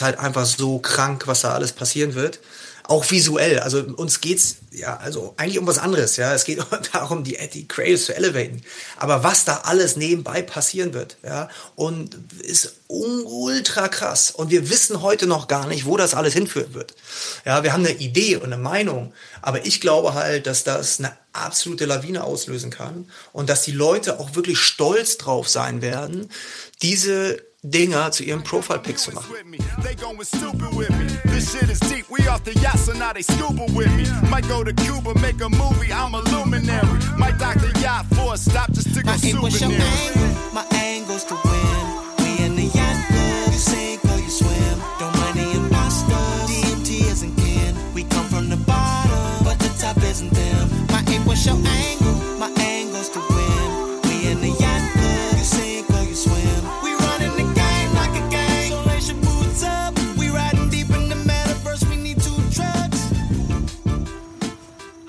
ist halt einfach so krank, was da alles passieren wird auch visuell. Also uns geht's ja also eigentlich um was anderes. Ja, es geht darum, die die Cradles zu elevaten. Aber was da alles nebenbei passieren wird, ja, und ist ultra krass. Und wir wissen heute noch gar nicht, wo das alles hinführen wird. Ja, wir haben eine Idee und eine Meinung, aber ich glaube halt, dass das eine absolute Lawine auslösen kann und dass die Leute auch wirklich stolz drauf sein werden, diese Dinger zu ihrem Profile-Pick zu machen. This shit is deep, we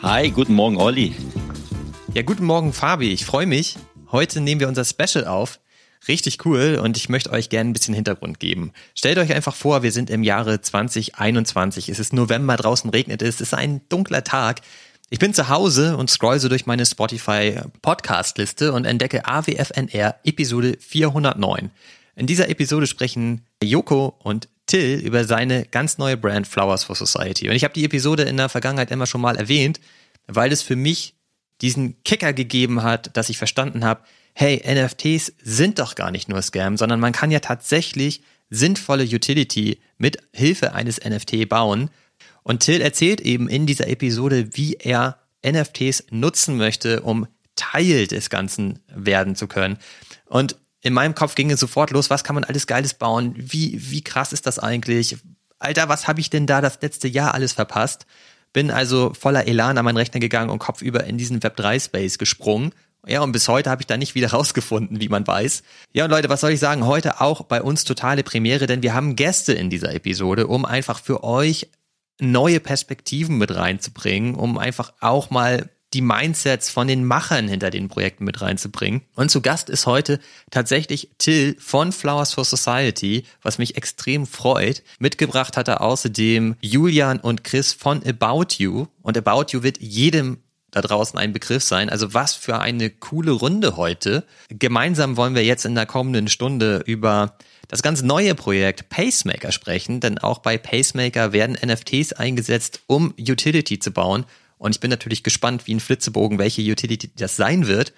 Hi, guten Morgen, Olli. Ja, guten Morgen, Fabi. Ich freue mich. Heute nehmen wir unser Special auf. Richtig cool und ich möchte euch gerne ein bisschen Hintergrund geben. Stellt euch einfach vor, wir sind im Jahre 2021. Es ist November, draußen regnet es, es ist ein dunkler Tag. Ich bin zu Hause und scroll so durch meine Spotify Podcast-Liste und entdecke AWFNR Episode 409. In dieser Episode sprechen Joko und Till über seine ganz neue Brand Flowers for Society. Und ich habe die Episode in der Vergangenheit immer schon mal erwähnt, weil es für mich diesen Kicker gegeben hat, dass ich verstanden habe, hey, NFTs sind doch gar nicht nur Scam, sondern man kann ja tatsächlich sinnvolle Utility mit Hilfe eines NFT bauen. Und Till erzählt eben in dieser Episode, wie er NFTs nutzen möchte, um Teil des Ganzen werden zu können. Und in meinem Kopf ging es sofort los, was kann man alles Geiles bauen? Wie, wie krass ist das eigentlich? Alter, was habe ich denn da das letzte Jahr alles verpasst? Bin also voller Elan an meinen Rechner gegangen und kopfüber in diesen Web3-Space gesprungen. Ja, und bis heute habe ich da nicht wieder rausgefunden, wie man weiß. Ja, und Leute, was soll ich sagen? Heute auch bei uns totale Premiere, denn wir haben Gäste in dieser Episode, um einfach für euch neue Perspektiven mit reinzubringen, um einfach auch mal die Mindsets von den Machern hinter den Projekten mit reinzubringen. Und zu Gast ist heute tatsächlich Till von Flowers for Society, was mich extrem freut. Mitgebracht hat er außerdem Julian und Chris von About You. Und About You wird jedem da draußen ein Begriff sein. Also was für eine coole Runde heute. Gemeinsam wollen wir jetzt in der kommenden Stunde über das ganz neue Projekt Pacemaker sprechen, denn auch bei Pacemaker werden NFTs eingesetzt, um Utility zu bauen. Und ich bin natürlich gespannt wie ein Flitzebogen, welche Utility das sein wird.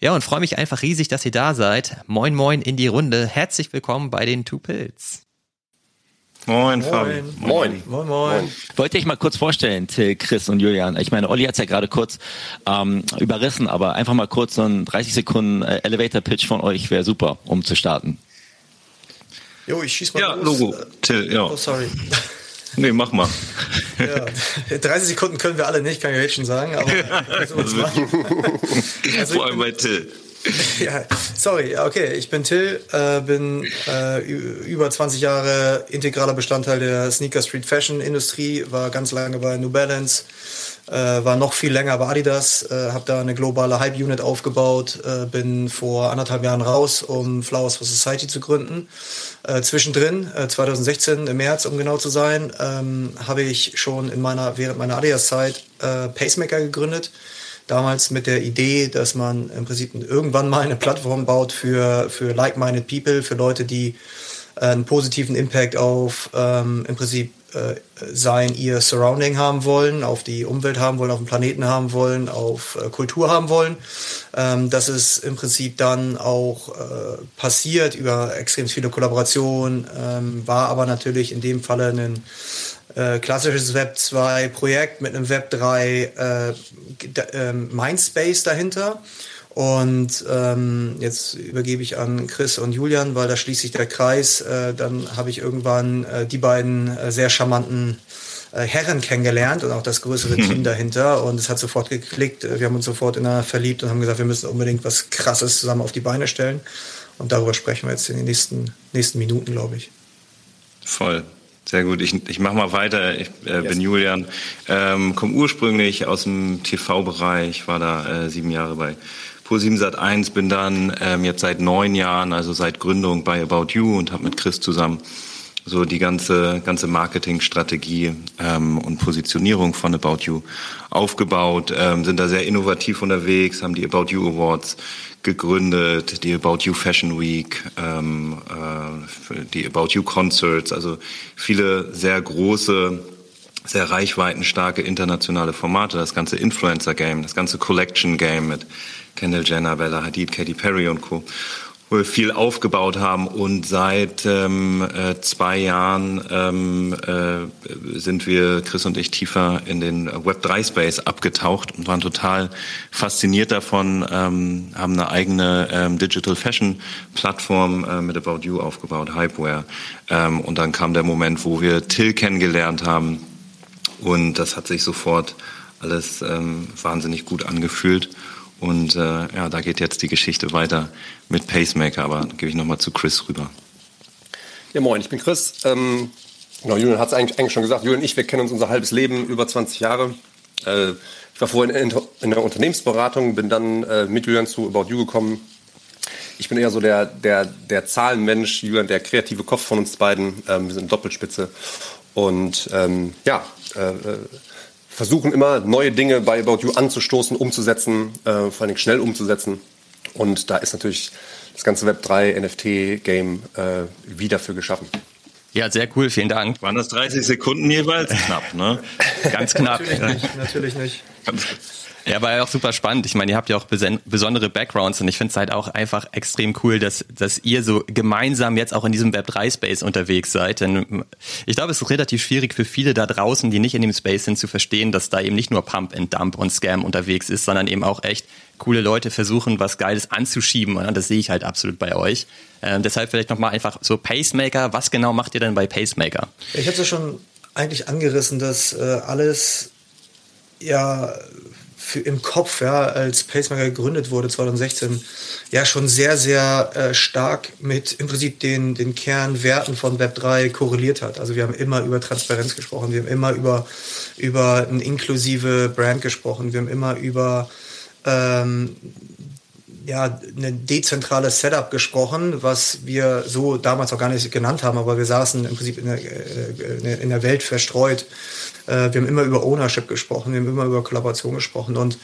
Ja, und freue mich einfach riesig, dass ihr da seid. Moin, moin in die Runde. Herzlich willkommen bei den Two Pills. Moin, Fabi. Moin. Moin, moin. Wollte ich mal kurz vorstellen, Till, Chris und Julian. Ich meine, Olli hat es ja gerade kurz ähm, überrissen, aber einfach mal kurz so ein 30 Sekunden äh, Elevator-Pitch von euch wäre super, um zu starten. Jo, ich schieß mal Ja, los. Logo. Till, ja. Oh, sorry. Nee, mach mal. Ja. 30 Sekunden können wir alle nicht, kann ich jetzt schon sagen. Aber. Also ich Vor allem bei Till. ja, sorry, okay. Ich bin Till, äh, bin äh, über 20 Jahre integraler Bestandteil der Sneaker Street Fashion Industrie, war ganz lange bei New Balance, äh, war noch viel länger bei Adidas, äh, habe da eine globale Hype Unit aufgebaut, äh, bin vor anderthalb Jahren raus, um Flowers for Society zu gründen. Äh, zwischendrin, äh, 2016 im März, um genau zu sein, ähm, habe ich schon in meiner während meiner Adidas-Zeit äh, Pacemaker gegründet damals mit der Idee, dass man im Prinzip irgendwann mal eine Plattform baut für, für like-minded people, für Leute, die äh, einen positiven Impact auf ähm, im Prinzip äh, sein, ihr Surrounding haben wollen, auf die Umwelt haben wollen, auf den Planeten haben wollen, auf äh, Kultur haben wollen. Ähm, das ist im Prinzip dann auch äh, passiert über extrem viele Kollaborationen, ähm, war aber natürlich in dem Falle ein äh, klassisches Web 2 Projekt mit einem Web 3 äh, ähm, Mindspace dahinter. Und ähm, jetzt übergebe ich an Chris und Julian, weil da schließt sich der Kreis. Äh, dann habe ich irgendwann äh, die beiden äh, sehr charmanten äh, Herren kennengelernt und auch das größere Team dahinter. Und es hat sofort geklickt. Wir haben uns sofort ineinander verliebt und haben gesagt, wir müssen unbedingt was Krasses zusammen auf die Beine stellen. Und darüber sprechen wir jetzt in den nächsten, nächsten Minuten, glaube ich. Voll. Sehr gut. Ich, ich mache mal weiter. Ich äh, bin Julian, ähm, komme ursprünglich aus dem TV-Bereich, war da äh, sieben Jahre bei Pro7 Sat 1, bin dann ähm, jetzt seit neun Jahren, also seit Gründung bei About You und habe mit Chris zusammen so die ganze, ganze Marketingstrategie ähm, und Positionierung von About You aufgebaut, ähm, sind da sehr innovativ unterwegs, haben die About You Awards gegründet, die About You Fashion Week, ähm, äh, die About You Concerts, also viele sehr große, sehr reichweitenstarke internationale Formate, das ganze Influencer-Game, das ganze Collection-Game mit Kendall Jenner, Bella Hadid, Katy Perry und Co. wo wir viel aufgebaut haben. Und seit ähm, äh, zwei Jahren ähm, äh, sind wir, Chris und ich, tiefer in den Web3-Space abgetaucht und waren total fasziniert davon, ähm, haben eine eigene ähm, Digital Fashion Plattform äh, mit About You aufgebaut, Hypeware. Ähm, und dann kam der Moment, wo wir Till kennengelernt haben und das hat sich sofort alles ähm, wahnsinnig gut angefühlt. Und äh, ja, da geht jetzt die Geschichte weiter mit Pacemaker, aber gebe ich nochmal zu Chris rüber. Ja, moin, ich bin Chris. Ähm, genau, Julian hat es eigentlich, eigentlich, schon gesagt. Julian und ich, wir kennen uns unser halbes Leben, über 20 Jahre. Äh, ich war vorhin in, in, der Unternehmensberatung, bin dann äh, mit Julian zu About You gekommen. Ich bin eher so der, der, der Zahlenmensch, Julian, der kreative Kopf von uns beiden. Ähm, wir sind Doppelspitze. Und ähm, ja, äh, äh versuchen immer neue Dinge bei About You anzustoßen, umzusetzen, äh, vor allem schnell umzusetzen. Und da ist natürlich das ganze Web3 NFT-Game äh, wie dafür geschaffen. Ja, sehr cool, vielen Dank. Waren das 30 Sekunden jeweils? Knapp, ne? Ganz knapp. natürlich nicht, natürlich nicht. Ja, war ja auch super spannend. Ich meine, ihr habt ja auch besondere Backgrounds und ich finde es halt auch einfach extrem cool, dass, dass ihr so gemeinsam jetzt auch in diesem Web3-Space unterwegs seid. Denn ich glaube, es ist relativ schwierig für viele da draußen, die nicht in dem Space sind, zu verstehen, dass da eben nicht nur Pump and Dump und Scam unterwegs ist, sondern eben auch echt coole Leute versuchen, was Geiles anzuschieben. Und das sehe ich halt absolut bei euch. Ähm, deshalb vielleicht nochmal einfach so Pacemaker. Was genau macht ihr denn bei Pacemaker? Ich habe ja schon eigentlich angerissen, dass äh, alles ja für, im Kopf, ja, als Pacemaker gegründet wurde 2016, ja schon sehr, sehr äh, stark mit im Prinzip den, den Kernwerten von Web3 korreliert hat. Also wir haben immer über Transparenz gesprochen, wir haben immer über, über eine inklusive Brand gesprochen, wir haben immer über ähm, ja, ein dezentrales Setup gesprochen, was wir so damals auch gar nicht genannt haben, aber wir saßen im Prinzip in der, äh, in der Welt verstreut äh, wir haben immer über Ownership gesprochen, wir haben immer über Kollaboration gesprochen. Und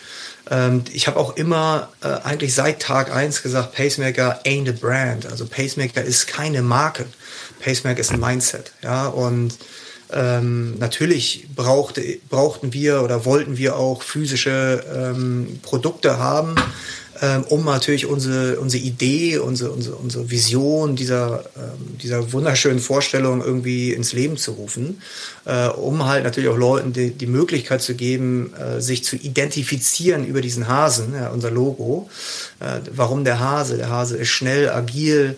ähm, ich habe auch immer äh, eigentlich seit Tag eins gesagt, Pacemaker ain't a brand. Also Pacemaker ist keine Marke. Pacemaker ist ein Mindset. Ja, und ähm, natürlich brauchte, brauchten wir oder wollten wir auch physische ähm, Produkte haben, ähm, um natürlich unsere, unsere Idee, unsere, unsere, unsere Vision dieser, ähm, dieser wunderschönen Vorstellung irgendwie ins Leben zu rufen, äh, um halt natürlich auch Leuten die, die Möglichkeit zu geben, äh, sich zu identifizieren über diesen Hasen, ja, unser Logo. Äh, warum der Hase? Der Hase ist schnell, agil,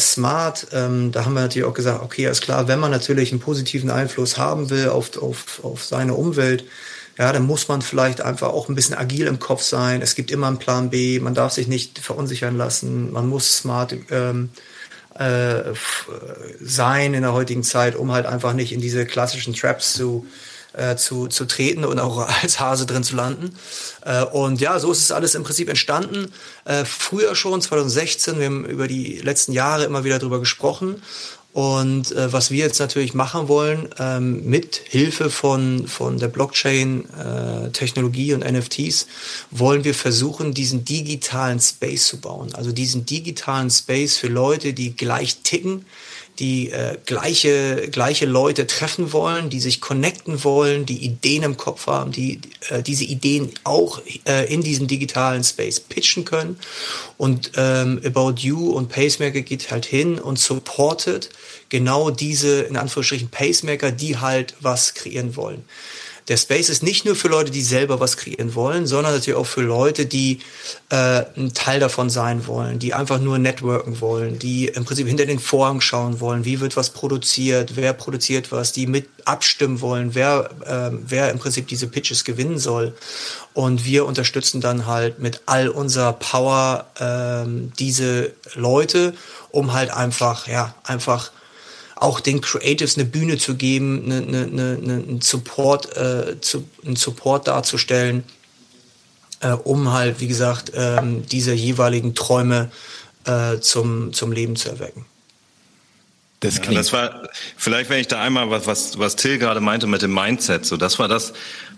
smart. Ähm, da haben wir natürlich auch gesagt, okay, ist klar, wenn man natürlich einen positiven Einfluss haben will auf, auf, auf seine Umwelt, ja, dann muss man vielleicht einfach auch ein bisschen agil im Kopf sein. Es gibt immer einen Plan B. Man darf sich nicht verunsichern lassen. Man muss smart ähm, äh, sein in der heutigen Zeit, um halt einfach nicht in diese klassischen Traps zu äh, zu, zu treten und auch als Hase drin zu landen. Äh, und ja, so ist es alles im Prinzip entstanden. Äh, früher schon, 2016, wir haben über die letzten Jahre immer wieder drüber gesprochen. Und äh, was wir jetzt natürlich machen wollen, ähm, mit Hilfe von, von der Blockchain-Technologie äh, und NFTs, wollen wir versuchen, diesen digitalen Space zu bauen. Also diesen digitalen Space für Leute, die gleich ticken, die äh, gleiche, gleiche Leute treffen wollen, die sich connecten wollen, die Ideen im Kopf haben, die äh, diese Ideen auch äh, in diesem digitalen Space pitchen können. Und ähm, About You und Pacemaker geht halt hin und supportet genau diese, in Anführungsstrichen, Pacemaker, die halt was kreieren wollen der Space ist nicht nur für Leute, die selber was kreieren wollen, sondern natürlich auch für Leute, die äh, ein Teil davon sein wollen, die einfach nur networken wollen, die im Prinzip hinter den Vorhang schauen wollen, wie wird was produziert, wer produziert was, die mit abstimmen wollen, wer, äh, wer im Prinzip diese Pitches gewinnen soll. Und wir unterstützen dann halt mit all unserer Power äh, diese Leute, um halt einfach, ja, einfach auch den Creatives eine Bühne zu geben, eine, eine, eine, einen Support, äh, zu, einen Support darzustellen, äh, um halt, wie gesagt, ähm, diese jeweiligen Träume äh, zum, zum Leben zu erwecken. Das. Ja, das war, vielleicht wenn ich da einmal was, was, was Till gerade meinte mit dem Mindset, so das war das,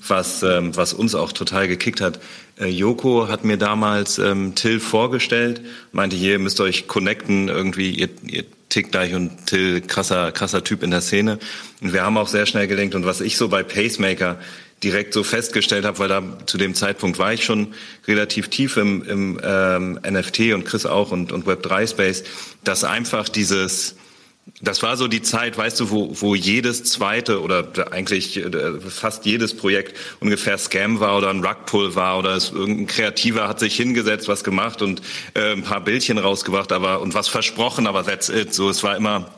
was, ähm, was uns auch total gekickt hat. Äh, Joko hat mir damals ähm, Till vorgestellt, meinte, hier müsst ihr euch connecten, irgendwie, ihr, ihr tickt gleich und Till, krasser, krasser Typ in der Szene. Und wir haben auch sehr schnell gelenkt. Und was ich so bei Pacemaker direkt so festgestellt habe, weil da zu dem Zeitpunkt war ich schon relativ tief im, im ähm, NFT und Chris auch und, und Web3 Space, dass einfach dieses das war so die Zeit, weißt du, wo, wo jedes zweite oder eigentlich äh, fast jedes Projekt ungefähr Scam war oder ein Rugpull war oder es, irgendein Kreativer hat sich hingesetzt, was gemacht und äh, ein paar Bildchen rausgebracht, aber und was versprochen, aber that's it. So, es war immer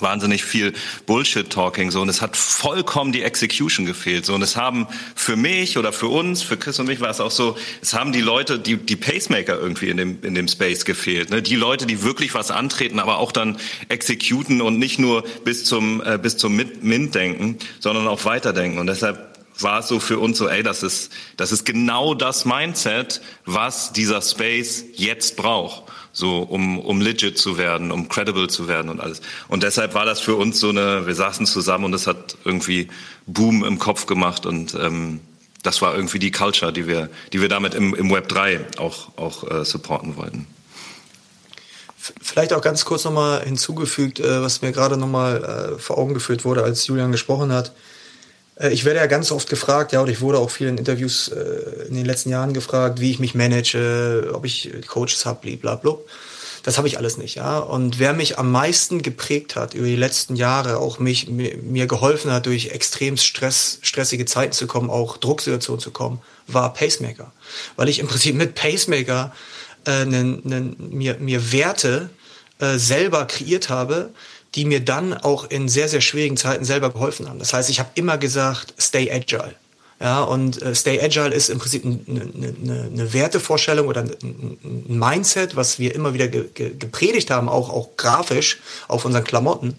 wahnsinnig viel Bullshit-Talking so und es hat vollkommen die Execution gefehlt so und es haben für mich oder für uns, für Chris und mich war es auch so, es haben die Leute, die die Pacemaker irgendwie in dem in dem Space gefehlt, ne? die Leute, die wirklich was antreten, aber auch dann executen und nicht nur bis zum äh, bis zum Mint denken, sondern auch weiterdenken und deshalb war es so für uns so, ey, das ist das ist genau das Mindset, was dieser Space jetzt braucht so um, um legit zu werden, um credible zu werden und alles. Und deshalb war das für uns so eine, wir saßen zusammen und es hat irgendwie Boom im Kopf gemacht und ähm, das war irgendwie die Culture, die wir, die wir damit im, im Web 3 auch, auch äh, supporten wollten. Vielleicht auch ganz kurz nochmal hinzugefügt, äh, was mir gerade nochmal äh, vor Augen geführt wurde, als Julian gesprochen hat. Äh, ich werde ja ganz oft gefragt, ja, und ich wurde auch viel in Interviews äh, in den letzten Jahren gefragt, wie ich mich manage, ob ich Coaches habe, blablabla. Das habe ich alles nicht, ja. Und wer mich am meisten geprägt hat über die letzten Jahre, auch mich, mir, mir geholfen hat, durch extrem Stress, stressige Zeiten zu kommen, auch Drucksituationen zu kommen, war Pacemaker. Weil ich im Prinzip mit Pacemaker äh, nen, nen, mir, mir Werte äh, selber kreiert habe, die mir dann auch in sehr, sehr schwierigen Zeiten selber geholfen haben. Das heißt, ich habe immer gesagt, stay agile. Ja, und äh, Stay Agile ist im Prinzip eine, eine, eine Wertevorstellung oder ein, ein, Mindset, was wir immer wieder ge, ge, gepredigt haben, auch, auch grafisch auf unseren Klamotten.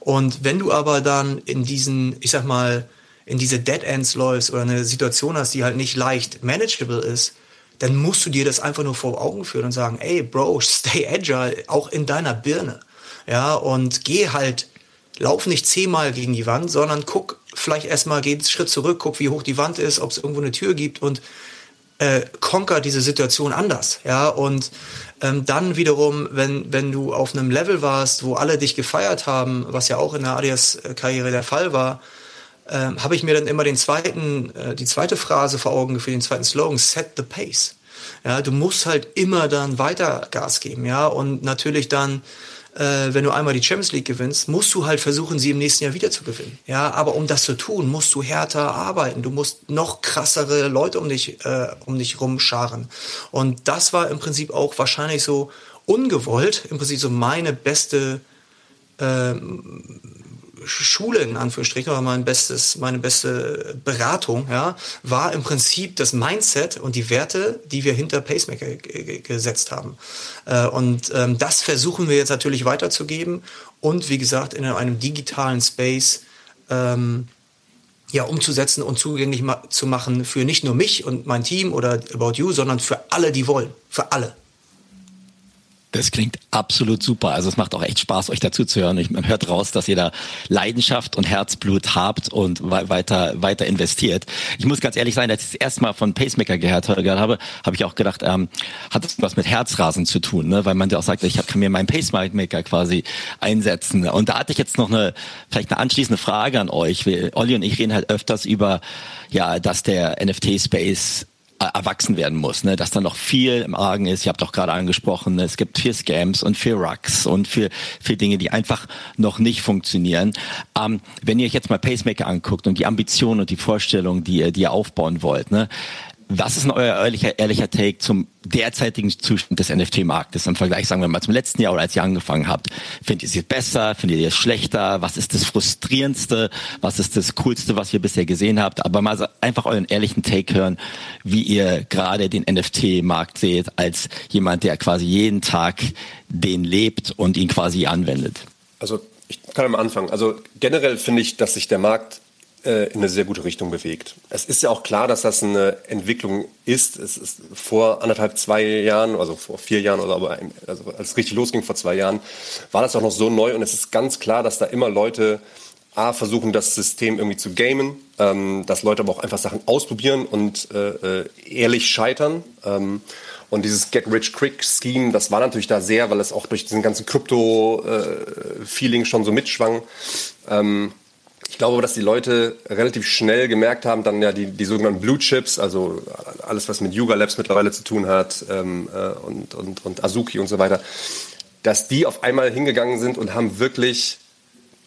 Und wenn du aber dann in diesen, ich sag mal, in diese Dead Ends läufst oder eine Situation hast, die halt nicht leicht manageable ist, dann musst du dir das einfach nur vor Augen führen und sagen, ey, Bro, stay agile, auch in deiner Birne. Ja, und geh halt, lauf nicht zehnmal gegen die Wand, sondern guck vielleicht erstmal, geh einen Schritt zurück, guck, wie hoch die Wand ist, ob es irgendwo eine Tür gibt und äh, conquer diese Situation anders. Ja, und ähm, dann wiederum, wenn, wenn du auf einem Level warst, wo alle dich gefeiert haben, was ja auch in der Adidas-Karriere der Fall war, ähm, habe ich mir dann immer den zweiten, äh, die zweite Phrase vor Augen geführt, den zweiten Slogan, set the pace. Ja, du musst halt immer dann weiter Gas geben, ja, und natürlich dann äh, wenn du einmal die Champions League gewinnst, musst du halt versuchen, sie im nächsten Jahr wieder zu gewinnen. Ja, aber um das zu tun, musst du härter arbeiten. Du musst noch krassere Leute um dich, äh, um dich rumscharen. Und das war im Prinzip auch wahrscheinlich so ungewollt, im Prinzip so meine beste äh, Schule in Anführungsstrichen oder mein bestes, meine beste Beratung, ja, war im Prinzip das Mindset und die Werte, die wir hinter Pacemaker gesetzt haben. Äh, und ähm, das versuchen wir jetzt natürlich weiterzugeben und wie gesagt in einem digitalen Space ähm, ja, umzusetzen und zugänglich ma zu machen für nicht nur mich und mein Team oder About You, sondern für alle, die wollen. Für alle. Das klingt absolut super. Also es macht auch echt Spaß, euch dazu zu hören. Man hört raus, dass ihr da Leidenschaft und Herzblut habt und weiter, weiter investiert. Ich muss ganz ehrlich sein, als ich das erste Mal von Pacemaker gehört habe, habe ich auch gedacht, ähm, hat das was mit Herzrasen zu tun, ne? weil man ja auch sagt, ich kann mir meinen Pacemaker quasi einsetzen. Und da hatte ich jetzt noch eine, vielleicht eine anschließende Frage an euch. Olli und ich reden halt öfters über, ja, dass der NFT-Space erwachsen werden muss, ne? dass da noch viel im Argen ist. Ich habe doch gerade angesprochen, ne? es gibt viel Scams und viel Rucks und viel, viel Dinge, die einfach noch nicht funktionieren. Ähm, wenn ihr euch jetzt mal Pacemaker anguckt und die Ambitionen und die Vorstellungen, die ihr, die ihr aufbauen wollt, ne? Was ist denn euer ehrlicher, ehrlicher Take zum derzeitigen Zustand des NFT-Marktes im Vergleich, sagen wir mal, zum letzten Jahr oder als ihr angefangen habt? Findet ihr es besser? Findet ihr es schlechter? Was ist das Frustrierendste? Was ist das Coolste, was ihr bisher gesehen habt? Aber mal einfach euren ehrlichen Take hören, wie ihr gerade den NFT-Markt seht, als jemand, der quasi jeden Tag den lebt und ihn quasi anwendet. Also ich kann am Anfang. Also generell finde ich, dass sich der Markt äh, in eine sehr gute Richtung bewegt. Es ist ja auch klar, dass das eine Entwicklung ist. Es ist vor anderthalb, zwei Jahren, also vor vier Jahren oder aber also als es richtig losging vor zwei Jahren, war das auch noch so neu und es ist ganz klar, dass da immer Leute A, versuchen das System irgendwie zu gamen, ähm, dass Leute aber auch einfach Sachen ausprobieren und äh, äh ehrlich scheitern. Ähm, und dieses Get-Rich-Quick-Scheme, das war natürlich da sehr, weil es auch durch diesen ganzen Krypto-Feeling äh, schon so mitschwang. Ähm, ich glaube dass die Leute relativ schnell gemerkt haben, dann ja die, die sogenannten Blue Chips, also alles, was mit Yuga Labs mittlerweile zu tun hat ähm, äh, und, und, und Azuki und so weiter, dass die auf einmal hingegangen sind und haben wirklich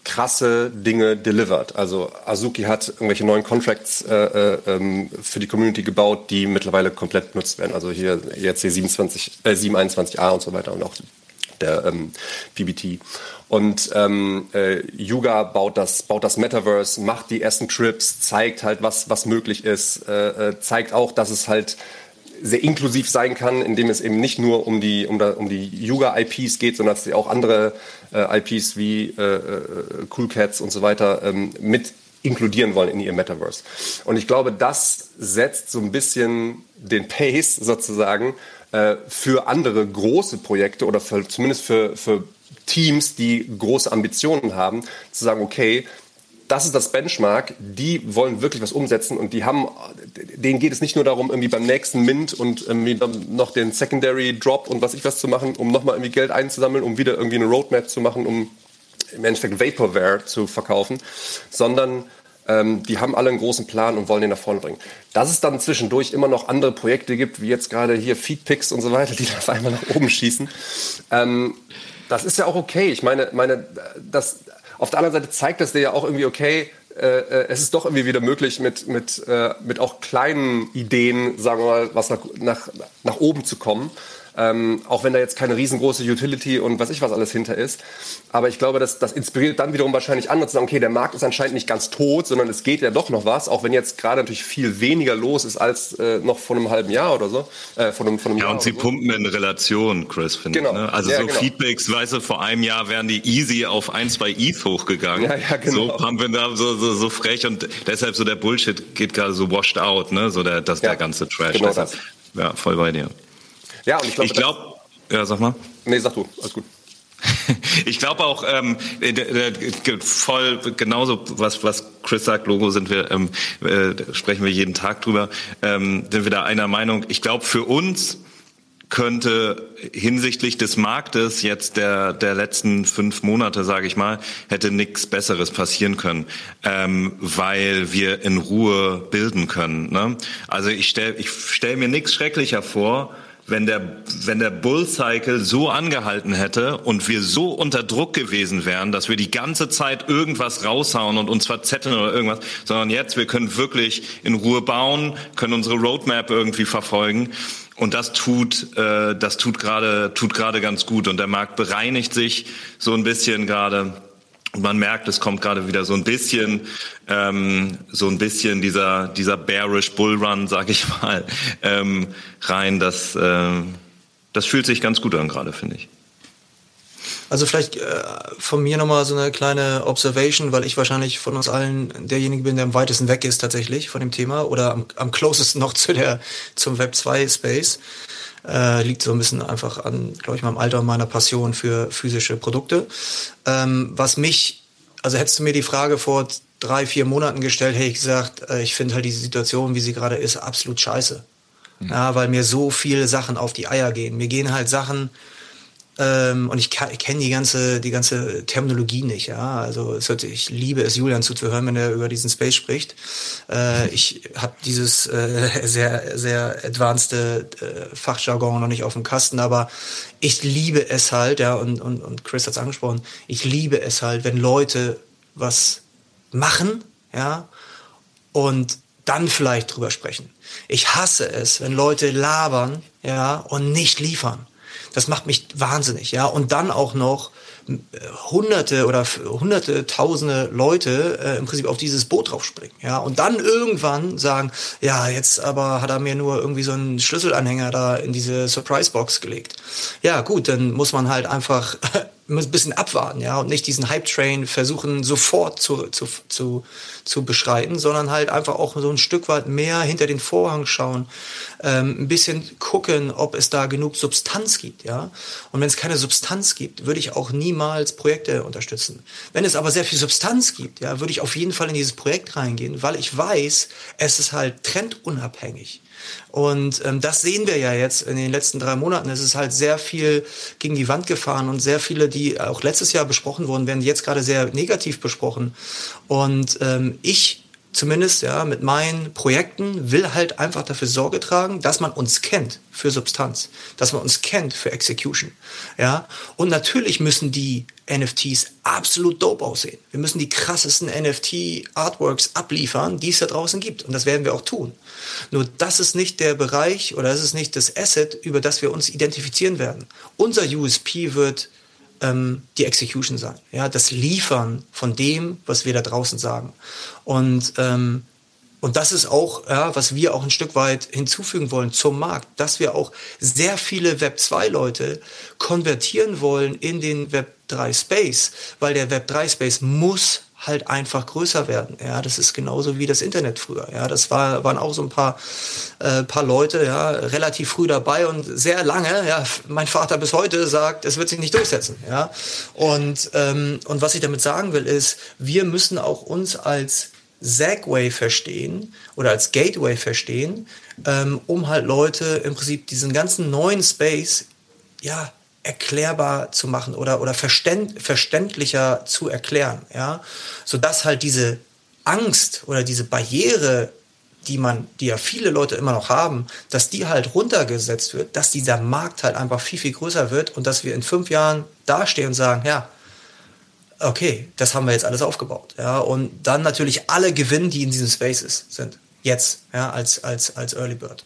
krasse Dinge delivered. Also Azuki hat irgendwelche neuen Contracts äh, äh, ähm, für die Community gebaut, die mittlerweile komplett genutzt werden. Also hier hier 27, äh, 721a und so weiter und auch der ähm, PBT. Und ähm, äh, Yuga baut das, baut das Metaverse, macht die ersten Trips, zeigt halt, was, was möglich ist, äh, äh zeigt auch, dass es halt sehr inklusiv sein kann, indem es eben nicht nur um die, um, da, um die Yuga-IPs geht, sondern dass sie auch andere äh, IPs wie äh, äh, Cool Cats und so weiter ähm, mit inkludieren wollen in ihr Metaverse. Und ich glaube, das setzt so ein bisschen den Pace sozusagen für andere große Projekte oder für, zumindest für, für Teams, die große Ambitionen haben, zu sagen, okay, das ist das Benchmark, die wollen wirklich was umsetzen und die haben, denen geht es nicht nur darum, irgendwie beim nächsten Mint und irgendwie noch den Secondary Drop und was ich was zu machen, um nochmal irgendwie Geld einzusammeln, um wieder irgendwie eine Roadmap zu machen, um im Endeffekt Vaporware zu verkaufen, sondern ähm, die haben alle einen großen Plan und wollen den nach vorne bringen. Dass es dann zwischendurch immer noch andere Projekte gibt, wie jetzt gerade hier Feedpicks und so weiter, die dann auf einmal nach oben schießen, ähm, das ist ja auch okay. Ich meine, meine das, auf der anderen Seite zeigt das dir ja auch irgendwie, okay, äh, äh, es ist doch irgendwie wieder möglich, mit, mit, äh, mit auch kleinen Ideen, sagen wir mal, was nach, nach, nach oben zu kommen. Ähm, auch wenn da jetzt keine riesengroße Utility und was ich was alles hinter ist. Aber ich glaube, das, das inspiriert dann wiederum wahrscheinlich andere zu sagen, okay, der Markt ist anscheinend nicht ganz tot, sondern es geht ja doch noch was, auch wenn jetzt gerade natürlich viel weniger los ist als äh, noch vor einem halben Jahr oder so. Äh, vor einem, vor einem ja, Jahr und sie so. pumpen in Relation, Chris, finde genau. ich. Ne? Also ja, so genau. Feedbacks, weißt du, vor einem Jahr wären die easy auf ein, zwei ETH hochgegangen. Ja, ja, genau. So pumpen da so, so, so frech und deshalb so der Bullshit geht gerade so washed out, ne? So der, das, ja, der ganze Trash. Genau deshalb, das. Ja, voll bei dir. Ja, und ich glaube. Ich glaube, ja, sag mal. Nee, sag du, alles gut. ich glaube auch ähm, voll genauso was was Chris sagt Logo sind wir ähm, äh, sprechen wir jeden Tag drüber ähm, sind wir da einer Meinung ich glaube für uns könnte hinsichtlich des Marktes jetzt der der letzten fünf Monate sage ich mal hätte nichts Besseres passieren können ähm, weil wir in Ruhe bilden können ne? also ich stell ich stell mir nichts schrecklicher vor wenn der, wenn der Bull-Cycle so angehalten hätte und wir so unter Druck gewesen wären, dass wir die ganze Zeit irgendwas raushauen und uns verzetteln oder irgendwas, sondern jetzt, wir können wirklich in Ruhe bauen, können unsere Roadmap irgendwie verfolgen. Und das tut, äh, das tut gerade, tut gerade ganz gut. Und der Markt bereinigt sich so ein bisschen gerade. Und man merkt, es kommt gerade wieder so ein bisschen, ähm, so ein bisschen dieser dieser bearish Bullrun, sag ich mal, ähm, rein. Das äh, das fühlt sich ganz gut an gerade, finde ich. Also vielleicht äh, von mir nochmal so eine kleine Observation, weil ich wahrscheinlich von uns allen derjenige bin, der am weitesten weg ist tatsächlich von dem Thema oder am, am closesten noch zu der zum Web 2 Space. Äh, liegt so ein bisschen einfach an, glaube ich, meinem Alter und meiner Passion für physische Produkte. Ähm, was mich, also hättest du mir die Frage vor drei, vier Monaten gestellt, hätte ich gesagt, äh, ich finde halt diese Situation, wie sie gerade ist, absolut scheiße. Mhm. Ja, weil mir so viele Sachen auf die Eier gehen. Mir gehen halt Sachen, ähm, und ich, kenne die ganze, die ganze Terminologie nicht, ja. Also es hört, ich liebe es, Julian zuzuhören, wenn er über diesen Space spricht. Äh, ich habe dieses äh, sehr, sehr advanced äh, Fachjargon noch nicht auf dem Kasten, aber ich liebe es halt, ja, und, und, und Chris hat es angesprochen, ich liebe es halt, wenn Leute was machen, ja, und dann vielleicht drüber sprechen. Ich hasse es, wenn Leute labern, ja, und nicht liefern. Das macht mich wahnsinnig, ja. Und dann auch noch äh, hunderte oder hunderte, tausende Leute äh, im Prinzip auf dieses Boot draufspringen, ja. Und dann irgendwann sagen, ja, jetzt aber hat er mir nur irgendwie so einen Schlüsselanhänger da in diese Surprise-Box gelegt. Ja, gut, dann muss man halt einfach ein bisschen abwarten, ja, und nicht diesen Hype-Train versuchen sofort zu, zu, zu, zu beschreiten, sondern halt einfach auch so ein Stück weit mehr hinter den Vorhang schauen, ähm, ein bisschen gucken, ob es da genug Substanz gibt, ja. Und wenn es keine Substanz gibt, würde ich auch niemals Projekte unterstützen. Wenn es aber sehr viel Substanz gibt, ja, würde ich auf jeden Fall in dieses Projekt reingehen, weil ich weiß, es ist halt trendunabhängig. Und ähm, das sehen wir ja jetzt in den letzten drei Monaten. Es ist halt sehr viel gegen die Wand gefahren und sehr viele, die auch letztes Jahr besprochen wurden, werden jetzt gerade sehr negativ besprochen. Und ähm, ich zumindest ja mit meinen Projekten will halt einfach dafür Sorge tragen, dass man uns kennt für Substanz, dass man uns kennt für Execution, ja. Und natürlich müssen die NFTs absolut dope aussehen. Wir müssen die krassesten NFT Artworks abliefern, die es da draußen gibt. Und das werden wir auch tun. Nur das ist nicht der Bereich oder das ist nicht das Asset, über das wir uns identifizieren werden. Unser USP wird ähm, die Execution sein. Ja, das Liefern von dem, was wir da draußen sagen. Und ähm, und das ist auch, ja, was wir auch ein Stück weit hinzufügen wollen zum Markt, dass wir auch sehr viele Web 2 Leute konvertieren wollen in den Web 3 Space, weil der Web 3 Space muss halt einfach größer werden. Ja, das ist genauso wie das Internet früher. Ja, das war, waren auch so ein paar, äh, paar Leute, ja, relativ früh dabei und sehr lange. Ja, mein Vater bis heute sagt, es wird sich nicht durchsetzen. Ja, und, ähm, und was ich damit sagen will, ist, wir müssen auch uns als Segway verstehen oder als Gateway verstehen, ähm, um halt Leute im Prinzip diesen ganzen neuen Space, ja, erklärbar zu machen oder, oder verständ, verständlicher zu erklären, ja, sodass halt diese Angst oder diese Barriere, die man, die ja viele Leute immer noch haben, dass die halt runtergesetzt wird, dass dieser Markt halt einfach viel, viel größer wird und dass wir in fünf Jahren dastehen und sagen, ja, okay, das haben wir jetzt alles aufgebaut, ja, und dann natürlich alle gewinnen, die in diesem Spaces sind, jetzt, ja, als, als, als Early Bird.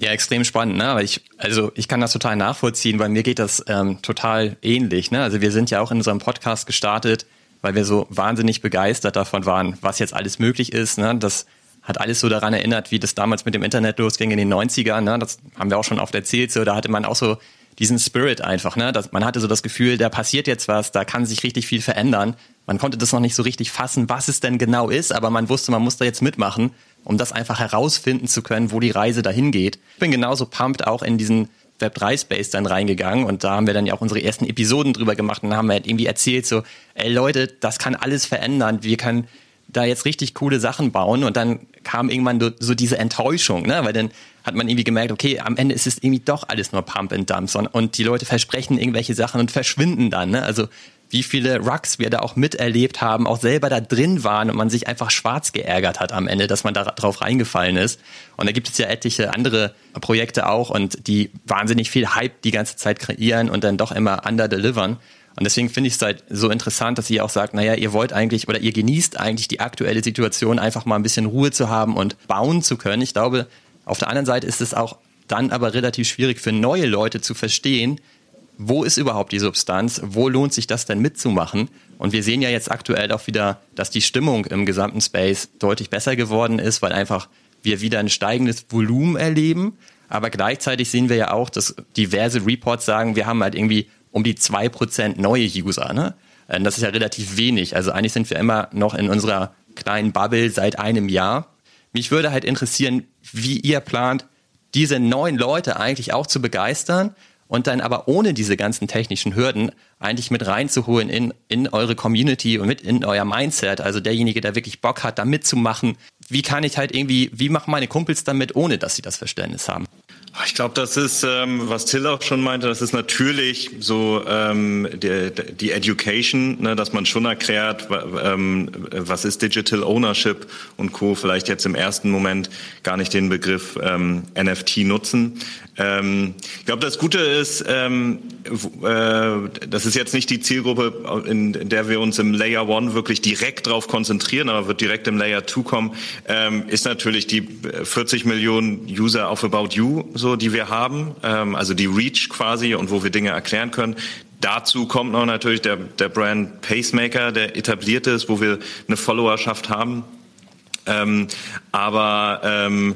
Ja, extrem spannend, ne? Aber ich, also ich kann das total nachvollziehen, weil mir geht das ähm, total ähnlich. Ne? Also wir sind ja auch in unserem Podcast gestartet, weil wir so wahnsinnig begeistert davon waren, was jetzt alles möglich ist. Ne? Das hat alles so daran erinnert, wie das damals mit dem Internet losging in den 90ern. Ne? Das haben wir auch schon oft erzählt. So, da hatte man auch so diesen Spirit einfach. Ne? Das, man hatte so das Gefühl, da passiert jetzt was, da kann sich richtig viel verändern. Man konnte das noch nicht so richtig fassen, was es denn genau ist, aber man wusste, man muss da jetzt mitmachen um das einfach herausfinden zu können, wo die Reise dahin geht. Ich bin genauso pumped auch in diesen Web3 Space dann reingegangen und da haben wir dann ja auch unsere ersten Episoden drüber gemacht und haben halt irgendwie erzählt so, ey Leute, das kann alles verändern. Wir können da jetzt richtig coole Sachen bauen und dann kam irgendwann so diese Enttäuschung, ne? weil dann hat man irgendwie gemerkt, okay, am Ende ist es irgendwie doch alles nur Pump and Dumps und, und die Leute versprechen irgendwelche Sachen und verschwinden dann. Ne? Also wie viele Rucks wir da auch miterlebt haben, auch selber da drin waren und man sich einfach schwarz geärgert hat am Ende, dass man da drauf reingefallen ist. Und da gibt es ja etliche andere Projekte auch und die wahnsinnig viel Hype die ganze Zeit kreieren und dann doch immer underdelivern. Und deswegen finde ich es halt so interessant, dass ihr auch sagt, naja, ihr wollt eigentlich oder ihr genießt eigentlich die aktuelle Situation, einfach mal ein bisschen Ruhe zu haben und bauen zu können. Ich glaube, auf der anderen Seite ist es auch dann aber relativ schwierig für neue Leute zu verstehen, wo ist überhaupt die Substanz, wo lohnt sich das denn mitzumachen? Und wir sehen ja jetzt aktuell auch wieder, dass die Stimmung im gesamten Space deutlich besser geworden ist, weil einfach wir wieder ein steigendes Volumen erleben. Aber gleichzeitig sehen wir ja auch, dass diverse Reports sagen, wir haben halt irgendwie um die zwei Prozent neue User. Ne? Äh, das ist ja relativ wenig. Also eigentlich sind wir immer noch in unserer kleinen Bubble seit einem Jahr. Mich würde halt interessieren, wie ihr plant, diese neuen Leute eigentlich auch zu begeistern und dann aber ohne diese ganzen technischen Hürden eigentlich mit reinzuholen in, in eure Community und mit in euer Mindset. Also derjenige, der wirklich Bock hat, da mitzumachen. Wie kann ich halt irgendwie, wie machen meine Kumpels damit, ohne dass sie das Verständnis haben? Ich glaube, das ist, ähm, was Till auch schon meinte, das ist natürlich so ähm, die, die Education, ne, dass man schon erklärt, ähm, was ist Digital Ownership und Co. Vielleicht jetzt im ersten Moment gar nicht den Begriff ähm, NFT nutzen. Ähm, ich glaube, das Gute ist, ähm, äh, das ist jetzt nicht die Zielgruppe, in, in, der wir uns im Layer One wirklich direkt drauf konzentrieren, aber wird direkt im Layer Two kommen, ähm, ist natürlich die 40 Millionen User auf About You, so die wir haben, ähm, also die Reach quasi und wo wir Dinge erklären können. Dazu kommt noch natürlich der, der Brand Pacemaker, der etabliert ist, wo wir eine Followerschaft haben. Ähm, aber ähm,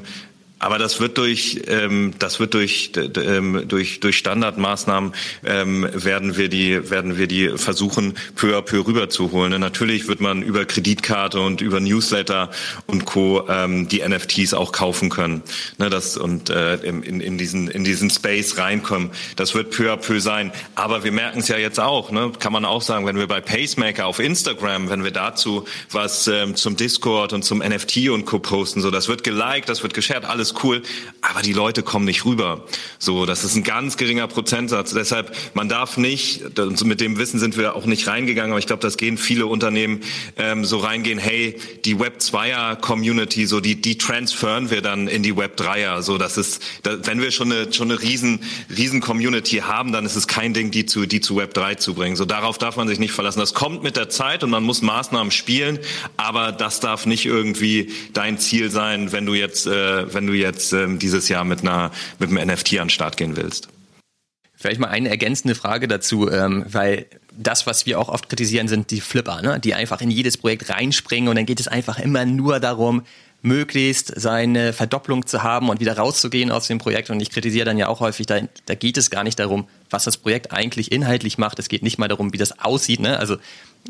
Aber das wird durch, ähm, das wird durch, ähm, durch, durch Standardmaßnahmen ähm, werden wir die, werden wir die versuchen, peu à peu rüberzuholen. Und natürlich wird man über Kreditkarte und über Newsletter und Co. Ähm, die NFTs auch kaufen können. Ne, das und äh, in, in diesen in diesen Space reinkommen. Das wird peu à peu sein. Aber wir merken es ja jetzt auch. Ne, kann man auch sagen, wenn wir bei Pacemaker auf Instagram, wenn wir dazu was ähm, zum Discord und zum NFT und Co posten, so das wird geliked, das wird geshared, alles cool. Aber die Leute kommen nicht rüber. So, das ist ein ganz geringer Prozentsatz. Deshalb man darf nicht. Mit dem Wissen sind wir auch nicht reingegangen. Aber ich glaube, das gehen viele Unternehmen ähm, so reingehen. Hey, die Web 2er Community, so die die transferen wir dann in die Web 3er. So, das ist, da, wenn wir schon eine schon eine riesen riesen Community haben, dann ist es kein Ding, die zu die zu Web 3 zu bringen. So darauf darf man sich nicht verlassen. Das kommt mit der Zeit und man muss Maßnahmen spielen, aber das darf nicht irgendwie dein Ziel sein, wenn du jetzt äh, wenn du jetzt äh, dieses Jahr mit einer mit einem NFT an den Start gehen willst. Vielleicht mal eine ergänzende Frage dazu, ähm, weil das, was wir auch oft kritisieren, sind die Flipper, ne? die einfach in jedes Projekt reinspringen und dann geht es einfach immer nur darum, möglichst seine Verdopplung zu haben und wieder rauszugehen aus dem Projekt. Und ich kritisiere dann ja auch häufig, da, da geht es gar nicht darum, was das Projekt eigentlich inhaltlich macht. Es geht nicht mal darum, wie das aussieht. Ne? Also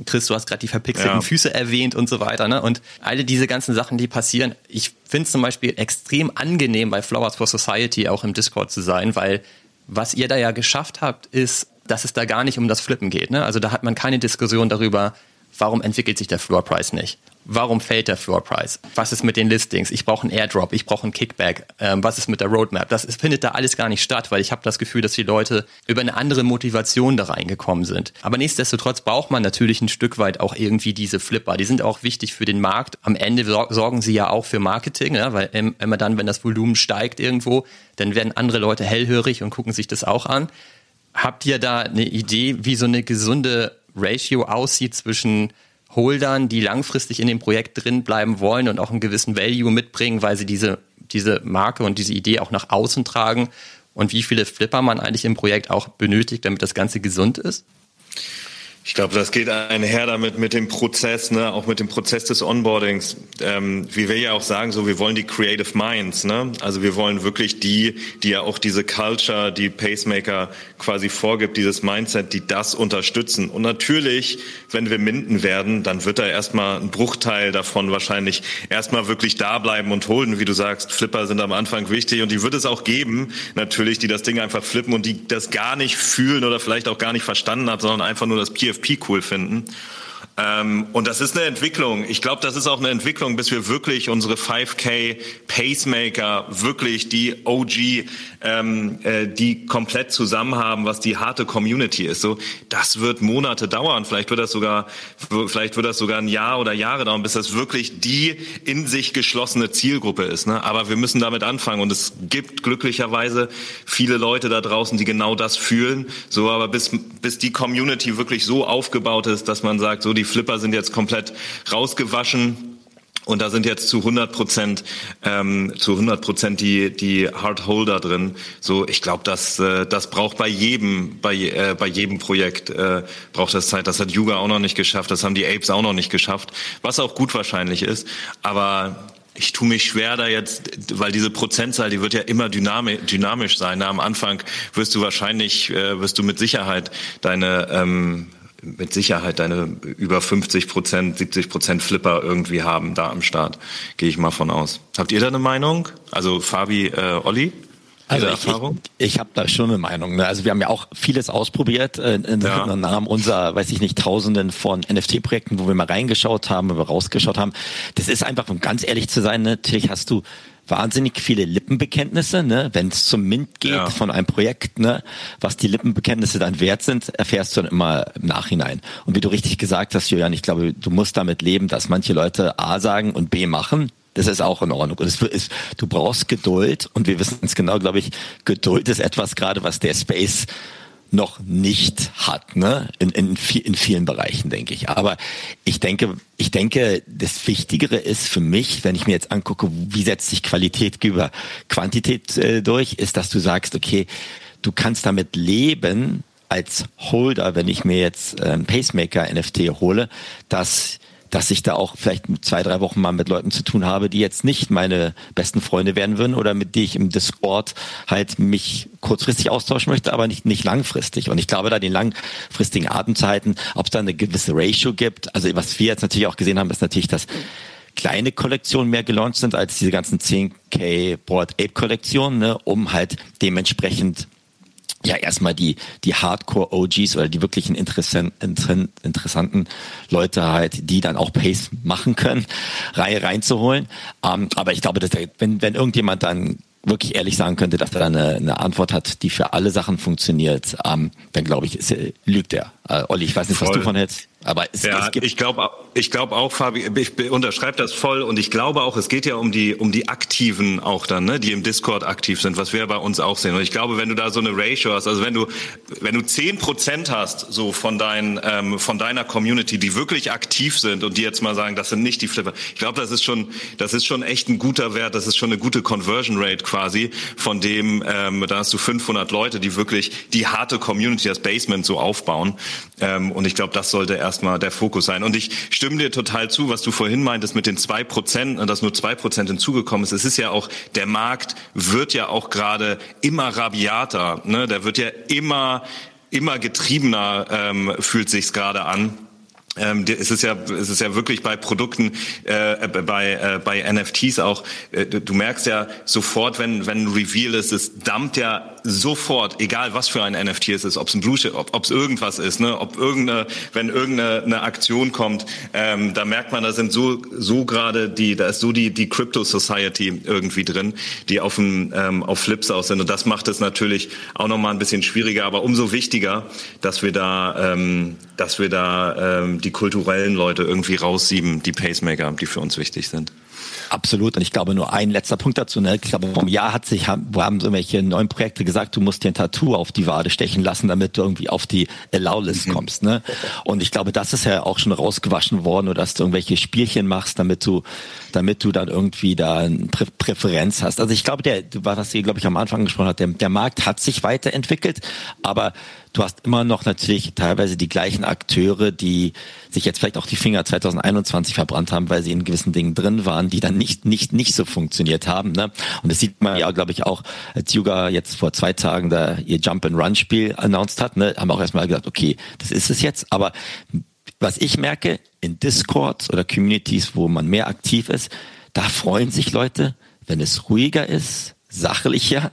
Chris, du hast gerade die verpixelten ja. Füße erwähnt und so weiter. Ne? Und alle diese ganzen Sachen, die passieren, ich finde es zum Beispiel extrem angenehm, bei Flowers for Society auch im Discord zu sein, weil was ihr da ja geschafft habt, ist, dass es da gar nicht um das Flippen geht. Ne? Also da hat man keine Diskussion darüber, warum entwickelt sich der Floor Price nicht? Warum fällt der Floor Price? Was ist mit den Listings? Ich brauche einen Airdrop, ich brauche einen Kickback. Ähm, was ist mit der Roadmap? Das ist, findet da alles gar nicht statt, weil ich habe das Gefühl, dass die Leute über eine andere Motivation da reingekommen sind. Aber nichtsdestotrotz braucht man natürlich ein Stück weit auch irgendwie diese Flipper. Die sind auch wichtig für den Markt. Am Ende sorgen sie ja auch für Marketing, ja, weil immer dann, wenn das Volumen steigt irgendwo, dann werden andere Leute hellhörig und gucken sich das auch an. Habt ihr da eine Idee, wie so eine gesunde Ratio aussieht zwischen Holdern, die langfristig in dem Projekt drin bleiben wollen und auch einen gewissen Value mitbringen, weil sie diese, diese Marke und diese Idee auch nach außen tragen und wie viele Flipper man eigentlich im Projekt auch benötigt, damit das Ganze gesund ist? Ich glaube, das geht einher damit mit dem Prozess, ne, auch mit dem Prozess des Onboardings. Ähm, wie wir ja auch sagen, so wir wollen die Creative Minds, ne? Also wir wollen wirklich die, die ja auch diese Culture, die Pacemaker quasi vorgibt, dieses Mindset, die das unterstützen. Und natürlich, wenn wir minden werden, dann wird da erstmal ein Bruchteil davon wahrscheinlich erstmal wirklich da bleiben und holen, wie du sagst. Flipper sind am Anfang wichtig und die wird es auch geben, natürlich, die das Ding einfach flippen und die das gar nicht fühlen oder vielleicht auch gar nicht verstanden hat, sondern einfach nur das Peer PFP cool finden. Ähm, und das ist eine Entwicklung. Ich glaube, das ist auch eine Entwicklung, bis wir wirklich unsere 5K Pacemaker, wirklich die OG, ähm, äh, die komplett zusammen haben, was die harte Community ist. So, das wird Monate dauern. Vielleicht wird das sogar, vielleicht wird das sogar ein Jahr oder Jahre dauern, bis das wirklich die in sich geschlossene Zielgruppe ist. Ne? Aber wir müssen damit anfangen. Und es gibt glücklicherweise viele Leute da draußen, die genau das fühlen. So, aber bis, bis die Community wirklich so aufgebaut ist, dass man sagt, so die die Flipper sind jetzt komplett rausgewaschen. Und da sind jetzt zu 100 Prozent, ähm, zu 100 Prozent die die Hardholder drin. So, ich glaube, das äh, das braucht bei jedem bei äh, bei jedem Projekt äh, braucht das Zeit. Das hat Yuga auch noch nicht geschafft. Das haben die Apes auch noch nicht geschafft. Was auch gut wahrscheinlich ist. Aber ich tue mich schwer da jetzt, weil diese Prozentzahl, die wird ja immer dynamisch, dynamisch sein. Na, am Anfang wirst du wahrscheinlich, äh, wirst du mit Sicherheit deine ähm, mit Sicherheit deine über 50 Prozent, 70 Prozent Flipper irgendwie haben da am Start. Gehe ich mal von aus. Habt ihr da eine Meinung? Also Fabi, äh, Olli? Also ich, ich, ich habe da schon eine Meinung. Ne? Also wir haben ja auch vieles ausprobiert äh, in, ja. im Namen unserer, weiß ich nicht, Tausenden von NFT-Projekten, wo wir mal reingeschaut haben, wo wir rausgeschaut haben. Das ist einfach, um ganz ehrlich zu sein, natürlich hast du wahnsinnig viele Lippenbekenntnisse, ne? Wenn es zum Mint geht ja. von einem Projekt, ne? Was die Lippenbekenntnisse dann wert sind, erfährst du dann immer im Nachhinein. Und wie du richtig gesagt hast, Julian, ich glaube, du musst damit leben, dass manche Leute A sagen und B machen. Das ist auch in Ordnung. Und es ist, du brauchst Geduld und wir wissen es genau, glaube ich, Geduld ist etwas gerade, was der Space noch nicht hat, ne? In, in, in vielen Bereichen, denke ich. Aber ich denke, ich denke, das Wichtigere ist für mich, wenn ich mir jetzt angucke, wie setzt sich Qualität über Quantität äh, durch, ist, dass du sagst, okay, du kannst damit leben als Holder, wenn ich mir jetzt äh, ein Pacemaker NFT hole, dass dass ich da auch vielleicht zwei, drei Wochen mal mit Leuten zu tun habe, die jetzt nicht meine besten Freunde werden würden oder mit denen ich im Discord halt mich kurzfristig austauschen möchte, aber nicht, nicht langfristig. Und ich glaube, da den langfristigen Atemzeiten, ob es da eine gewisse Ratio gibt, also was wir jetzt natürlich auch gesehen haben, ist natürlich, dass kleine Kollektionen mehr gelauncht sind als diese ganzen 10k Board Ape Kollektionen, ne, um halt dementsprechend ja erstmal die die Hardcore OGs oder die wirklichen interessanten, interessanten Leute halt, die dann auch Pace machen können, Reihe reinzuholen. Ähm, aber ich glaube, dass wenn wenn irgendjemand dann wirklich ehrlich sagen könnte, dass er da eine, eine Antwort hat, die für alle Sachen funktioniert, ähm, dann glaube ich, ist, lügt er. Äh, Olli, ich weiß nicht, Voll. was du von hältst. Aber es, ja, es gibt ich glaube ich glaube auch, Fabi, ich unterschreibe das voll und ich glaube auch, es geht ja um die um die Aktiven auch dann, ne, die im Discord aktiv sind, was wir bei uns auch sehen. Und ich glaube, wenn du da so eine Ratio hast, also wenn du wenn du zehn Prozent hast so von dein, ähm, von deiner Community, die wirklich aktiv sind und die jetzt mal sagen, das sind nicht die Flipper. Ich glaube, das ist schon das ist schon echt ein guter Wert, das ist schon eine gute Conversion Rate quasi, von dem ähm, da hast du 500 Leute, die wirklich die harte Community, das Basement so aufbauen. Ähm, und ich glaube, das sollte erstmal der Fokus sein. Und ich stimme dir total zu, was du vorhin meintest mit den zwei Prozent, dass nur zwei Prozent hinzugekommen ist. Es ist ja auch, der Markt wird ja auch gerade immer rabiater. Ne? Der wird ja immer, immer getriebener, ähm, fühlt sich's gerade an. Ähm, es ist ja, es ist ja wirklich bei Produkten, äh, bei äh, bei NFTs auch. Äh, du merkst ja sofort, wenn wenn ein Reveal ist, es dumpt ja sofort, egal was für ein NFT es ist, ob es ein Blue Chip, ob es irgendwas ist, ne, ob irgendeine, wenn irgendeine eine Aktion kommt, ähm, da merkt man, da sind so so gerade die, da ist so die die Crypto Society irgendwie drin, die auf dem ähm, auf Flips aus sind und das macht es natürlich auch noch mal ein bisschen schwieriger, aber umso wichtiger, dass wir da ähm, dass wir da ähm, die kulturellen Leute irgendwie raussieben, die Pacemaker, die für uns wichtig sind. Absolut. Und ich glaube, nur ein letzter Punkt dazu. Ne? Ich glaube, vom Jahr hat sich, haben, haben so welche neuen Projekte gesagt, du musst dir ein Tattoo auf die Wade stechen lassen, damit du irgendwie auf die Allow-List mhm. kommst. Ne? Und ich glaube, das ist ja auch schon rausgewaschen worden, oder dass du irgendwelche Spielchen machst, damit du, damit du dann irgendwie da eine Prä Präferenz hast. Also ich glaube, der, was ihr, glaube ich, am Anfang gesprochen hat, der, der Markt hat sich weiterentwickelt, aber du hast immer noch natürlich teilweise die gleichen Akteure, die sich jetzt vielleicht auch die Finger 2021 verbrannt haben, weil sie in gewissen Dingen drin waren, die dann nicht nicht nicht so funktioniert haben. Ne? Und das sieht man ja, glaube ich, auch, als Yuga jetzt vor zwei Tagen da ihr Jump and Run Spiel announced hat, ne, haben auch erstmal gesagt, okay, das ist es jetzt. Aber was ich merke in Discords oder Communities, wo man mehr aktiv ist, da freuen sich Leute, wenn es ruhiger ist, sachlicher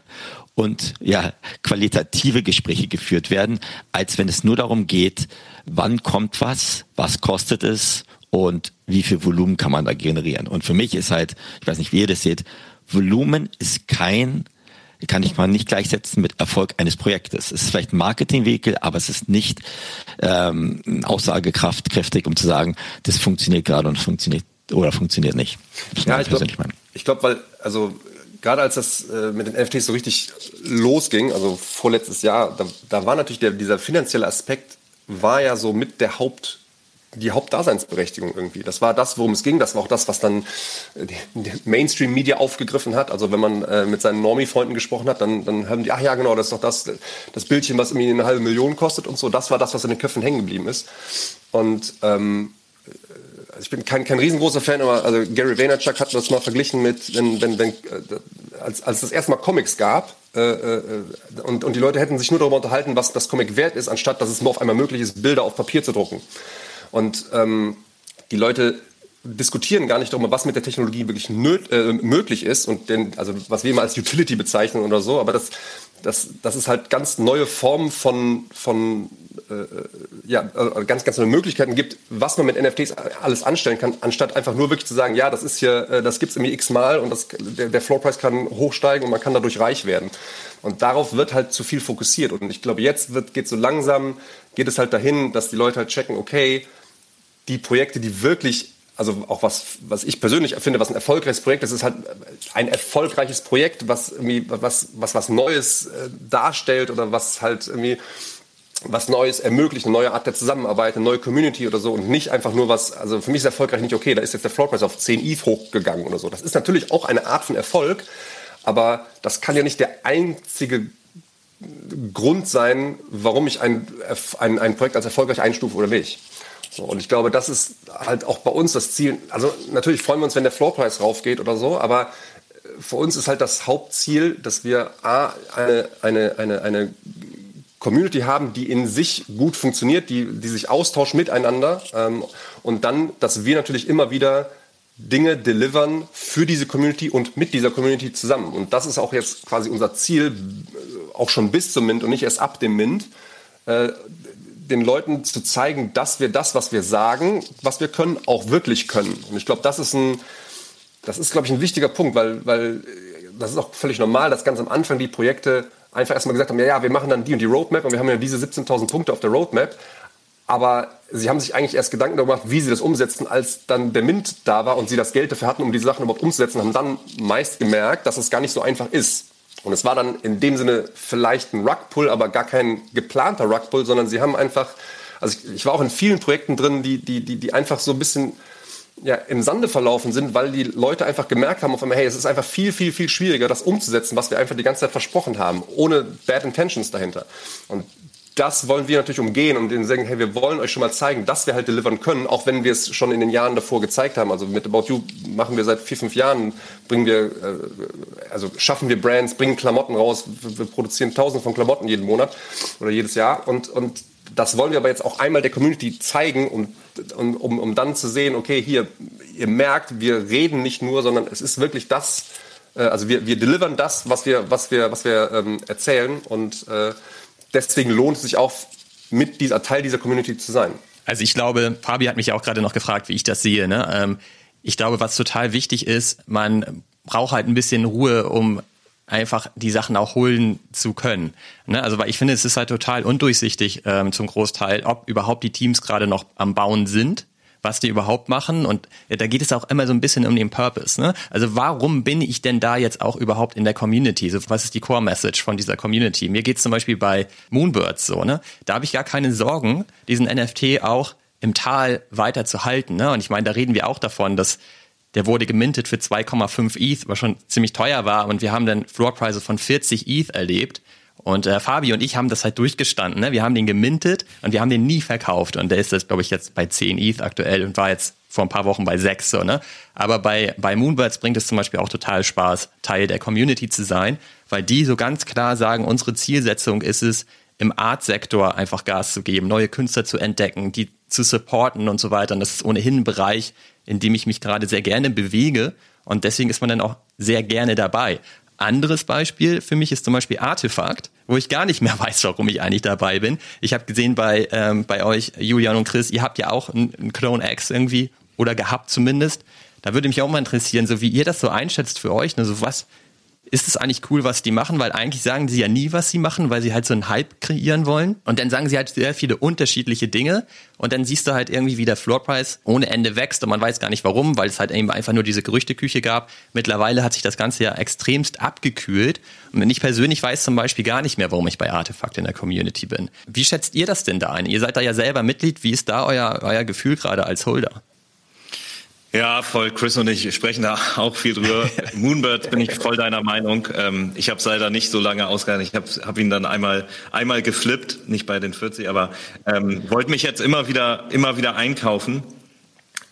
und ja, qualitative Gespräche geführt werden, als wenn es nur darum geht, wann kommt was, was kostet es und wie viel Volumen kann man da generieren. Und für mich ist halt, ich weiß nicht, wie ihr das seht, Volumen ist kein kann ich mal nicht gleichsetzen mit Erfolg eines Projektes. Es ist vielleicht ein Marketingvehikel, aber es ist nicht ähm, aussagekraftkräftig, um zu sagen, das funktioniert gerade und funktioniert oder funktioniert nicht. Ja, ich glaube, glaub, weil also gerade als das äh, mit den NFTs so richtig losging, also vorletztes Jahr, da, da war natürlich der, dieser finanzielle Aspekt, war ja so mit der Haupt, die Hauptdaseinsberechtigung irgendwie. Das war das, worum es ging. Das war auch das, was dann äh, die Mainstream-Media aufgegriffen hat. Also wenn man äh, mit seinen Normie-Freunden gesprochen hat, dann, dann haben die, ach ja, genau, das ist doch das, das Bildchen, was irgendwie eine halbe Million kostet und so. Das war das, was in den Köpfen hängen geblieben ist. Und ähm, also ich bin kein, kein riesengroßer Fan, aber also Gary Vaynerchuk hat das mal verglichen mit, wenn, wenn, wenn, äh, als, als es erstmal Comics gab und, und die Leute hätten sich nur darüber unterhalten, was das Comic wert ist, anstatt dass es nur auf einmal möglich ist, Bilder auf Papier zu drucken. Und ähm, die Leute diskutieren gar nicht darüber, was mit der Technologie wirklich äh, möglich ist und den, also was wir immer als Utility bezeichnen oder so, aber das, das, das ist halt ganz neue Formen von, von äh, ja, also ganz, ganz neue Möglichkeiten gibt, was man mit NFTs alles anstellen kann, anstatt einfach nur wirklich zu sagen, ja, das ist hier, äh, das gibt es irgendwie x-mal und das, der, der Floorpreis kann hochsteigen und man kann dadurch reich werden. Und darauf wird halt zu viel fokussiert. Und ich glaube, jetzt geht so langsam, geht es halt dahin, dass die Leute halt checken, okay, die Projekte, die wirklich also auch was, was ich persönlich finde, was ein erfolgreiches Projekt ist, ist halt ein erfolgreiches Projekt, was irgendwie was, was, was Neues äh, darstellt oder was halt irgendwie was Neues ermöglicht, eine neue Art der Zusammenarbeit, eine neue Community oder so und nicht einfach nur was, also für mich ist erfolgreich nicht, okay, da ist jetzt der Floorpreis auf 10 ETH hochgegangen oder so. Das ist natürlich auch eine Art von Erfolg, aber das kann ja nicht der einzige Grund sein, warum ich ein, ein, ein Projekt als erfolgreich einstufe oder nicht. So, und ich glaube, das ist halt auch bei uns das Ziel. Also natürlich freuen wir uns, wenn der Floorpreis raufgeht oder so, aber äh, für uns ist halt das Hauptziel, dass wir A, eine, eine, eine, eine Community haben, die in sich gut funktioniert, die, die sich austauscht miteinander ähm, und dann, dass wir natürlich immer wieder Dinge delivern für diese Community und mit dieser Community zusammen. Und das ist auch jetzt quasi unser Ziel, äh, auch schon bis zum Mint und nicht erst ab dem Mint, äh, den Leuten zu zeigen, dass wir das, was wir sagen, was wir können, auch wirklich können. Und ich glaube, das ist ein, das ist, glaube ich, ein wichtiger Punkt, weil, weil äh, das ist auch völlig normal, dass ganz am Anfang die Projekte einfach erstmal gesagt haben, ja, ja, wir machen dann die und die Roadmap und wir haben ja diese 17.000 Punkte auf der Roadmap. Aber sie haben sich eigentlich erst Gedanken darüber gemacht, wie sie das umsetzen, als dann der Mint da war und sie das Geld dafür hatten, um diese Sachen überhaupt umzusetzen, haben dann meist gemerkt, dass es gar nicht so einfach ist. Und es war dann in dem Sinne vielleicht ein Rugpull, aber gar kein geplanter Rugpull, sondern sie haben einfach, also ich, ich war auch in vielen Projekten drin, die, die, die, die einfach so ein bisschen ja, im Sande verlaufen sind, weil die Leute einfach gemerkt haben auf einmal, hey, es ist einfach viel, viel, viel schwieriger, das umzusetzen, was wir einfach die ganze Zeit versprochen haben, ohne Bad Intentions dahinter. Und das wollen wir natürlich umgehen und denen sagen, hey, wir wollen euch schon mal zeigen, dass wir halt delivern können, auch wenn wir es schon in den Jahren davor gezeigt haben. Also mit About You machen wir seit vier, fünf Jahren, bringen wir, äh, also schaffen wir Brands, bringen Klamotten raus, wir produzieren tausende von Klamotten jeden Monat oder jedes Jahr. Und, und das wollen wir aber jetzt auch einmal der Community zeigen, um, um, um dann zu sehen, okay, hier, ihr merkt, wir reden nicht nur, sondern es ist wirklich das, äh, also wir, wir delivern das, was wir, was wir, was wir ähm, erzählen. Und äh, deswegen lohnt es sich auch, mit dieser Teil dieser Community zu sein. Also ich glaube, Fabi hat mich auch gerade noch gefragt, wie ich das sehe. Ne? Ähm, ich glaube, was total wichtig ist, man braucht halt ein bisschen Ruhe, um einfach die Sachen auch holen zu können. Ne? Also weil ich finde, es ist halt total undurchsichtig ähm, zum Großteil, ob überhaupt die Teams gerade noch am Bauen sind was die überhaupt machen. Und ja, da geht es auch immer so ein bisschen um den Purpose. Ne? Also warum bin ich denn da jetzt auch überhaupt in der Community? So, was ist die Core-Message von dieser Community? Mir geht es zum Beispiel bei Moonbirds so. Ne? Da habe ich gar keine Sorgen, diesen NFT auch im Tal weiter zu halten. Ne? Und ich meine, da reden wir auch davon, dass der wurde gemintet für 2,5 ETH, was schon ziemlich teuer war. Und wir haben dann Floorpreise von 40 ETH erlebt. Und äh, Fabi und ich haben das halt durchgestanden. Ne? Wir haben den gemintet und wir haben den nie verkauft. Und der ist jetzt, glaube ich, jetzt bei 10 ETH aktuell und war jetzt vor ein paar Wochen bei 6. So, ne? Aber bei, bei Moonbirds bringt es zum Beispiel auch total Spaß, Teil der Community zu sein, weil die so ganz klar sagen, unsere Zielsetzung ist es, im Art-Sektor einfach Gas zu geben, neue Künstler zu entdecken, die zu supporten und so weiter. Und das ist ohnehin ein Bereich, in dem ich mich gerade sehr gerne bewege. Und deswegen ist man dann auch sehr gerne dabei. Anderes Beispiel für mich ist zum Beispiel Artefakt, wo ich gar nicht mehr weiß, warum ich eigentlich dabei bin. Ich habe gesehen bei, ähm, bei euch, Julian und Chris, ihr habt ja auch einen Clone X irgendwie oder gehabt zumindest. Da würde mich auch mal interessieren, so wie ihr das so einschätzt für euch. Ne? So was, ist es eigentlich cool, was die machen, weil eigentlich sagen sie ja nie, was sie machen, weil sie halt so einen Hype kreieren wollen. Und dann sagen sie halt sehr viele unterschiedliche Dinge. Und dann siehst du halt irgendwie, wie der Floorpreis ohne Ende wächst und man weiß gar nicht warum, weil es halt eben einfach nur diese Gerüchteküche gab. Mittlerweile hat sich das Ganze ja extremst abgekühlt. Und ich persönlich weiß zum Beispiel gar nicht mehr, warum ich bei Artefakt in der Community bin. Wie schätzt ihr das denn da ein? Ihr seid da ja selber Mitglied. Wie ist da euer, euer Gefühl gerade als Holder? Ja, voll. Chris und ich sprechen da auch viel drüber. Moonbird bin ich voll deiner Meinung. Ähm, ich habe es leider nicht so lange ausgehalten. Ich habe hab ihn dann einmal einmal geflippt, nicht bei den 40, aber ähm, wollte mich jetzt immer wieder immer wieder einkaufen,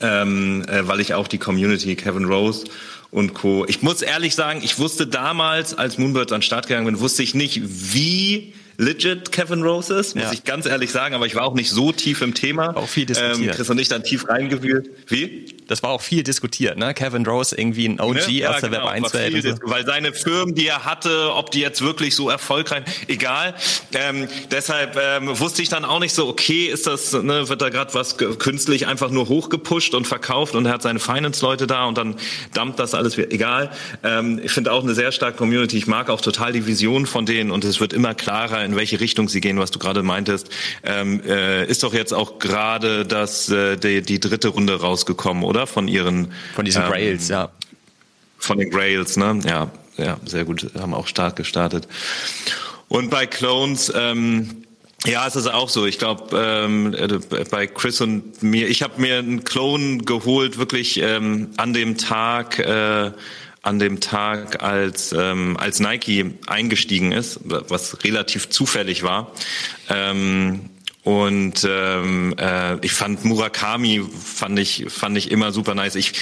ähm, äh, weil ich auch die Community Kevin Rose und Co. Ich muss ehrlich sagen, ich wusste damals, als Moonbird an den Start gegangen bin, wusste ich nicht, wie legit Kevin Rose ist, muss ja. ich ganz ehrlich sagen, aber ich war auch nicht so tief im Thema. Auch viel diskutiert. Ähm, Chris und ich dann tief reingewühlt. Wie? Das war auch viel diskutiert, ne? Kevin Rose irgendwie ein OG ne? ja, aus der genau, Web 1 Welt. So. Weil seine Firmen, die er hatte, ob die jetzt wirklich so erfolgreich, egal. Ähm, deshalb ähm, wusste ich dann auch nicht so, okay, ist das, ne, wird da gerade was künstlich einfach nur hochgepusht und verkauft und er hat seine Finance-Leute da und dann dumpt das alles wieder. Egal. Ähm, ich finde auch eine sehr starke Community. Ich mag auch total die Vision von denen und es wird immer klarer, in welche Richtung sie gehen, was du gerade meintest. Ähm, äh, ist doch jetzt auch gerade das äh, die, die dritte Runde rausgekommen, oder? Von ihren von diesen ähm, Grails, ja. Von den Grails, ne? Ja, ja, sehr gut, haben auch stark gestartet. Und bei Clones, ähm, ja, es ist auch so. Ich glaube, ähm, äh, bei Chris und mir, ich habe mir einen Clone geholt, wirklich ähm, an dem Tag, äh, an dem Tag, als, ähm, als Nike eingestiegen ist, was relativ zufällig war. Ähm, Und ähm, äh, ich fand Murakami fand ich fand ich immer super nice. Ich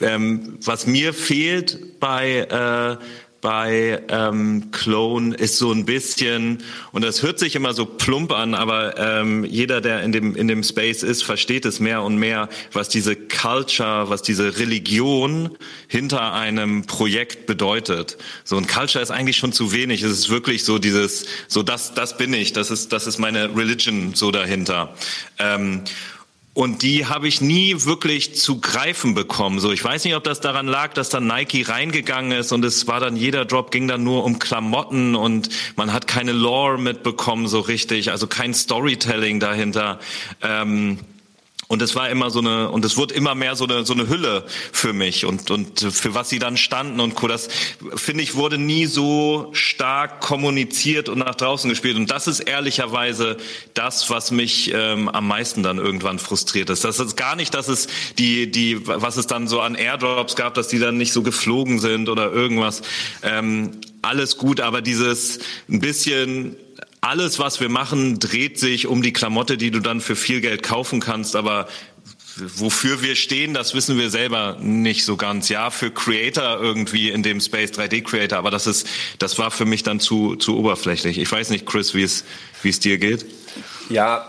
ähm, was mir fehlt bei äh, bei ähm, Clone ist so ein bisschen, und das hört sich immer so plump an, aber ähm, jeder, der in dem, in dem Space ist, versteht es mehr und mehr, was diese Culture, was diese Religion hinter einem Projekt bedeutet. So ein Culture ist eigentlich schon zu wenig. Es ist wirklich so dieses, so das, das bin ich, das ist, das ist meine Religion so dahinter. Ähm, und die habe ich nie wirklich zu greifen bekommen. So, ich weiß nicht, ob das daran lag, dass dann Nike reingegangen ist und es war dann jeder Drop ging dann nur um Klamotten und man hat keine Lore mitbekommen so richtig, also kein Storytelling dahinter. Ähm, und es war immer so eine, und es wurde immer mehr so eine, so eine Hülle für mich und, und für was sie dann standen und Co. Das, finde ich, wurde nie so stark kommuniziert und nach draußen gespielt. Und das ist ehrlicherweise das, was mich ähm, am meisten dann irgendwann frustriert ist. Das ist gar nicht, dass es die, die, was es dann so an Airdrops gab, dass die dann nicht so geflogen sind oder irgendwas. Ähm, alles gut, aber dieses ein bisschen alles, was wir machen, dreht sich um die Klamotte, die du dann für viel Geld kaufen kannst, aber wofür wir stehen, das wissen wir selber nicht so ganz. Ja, für Creator irgendwie in dem Space 3D Creator, aber das ist, das war für mich dann zu, zu oberflächlich. Ich weiß nicht, Chris, wie es, wie es dir geht. Ja,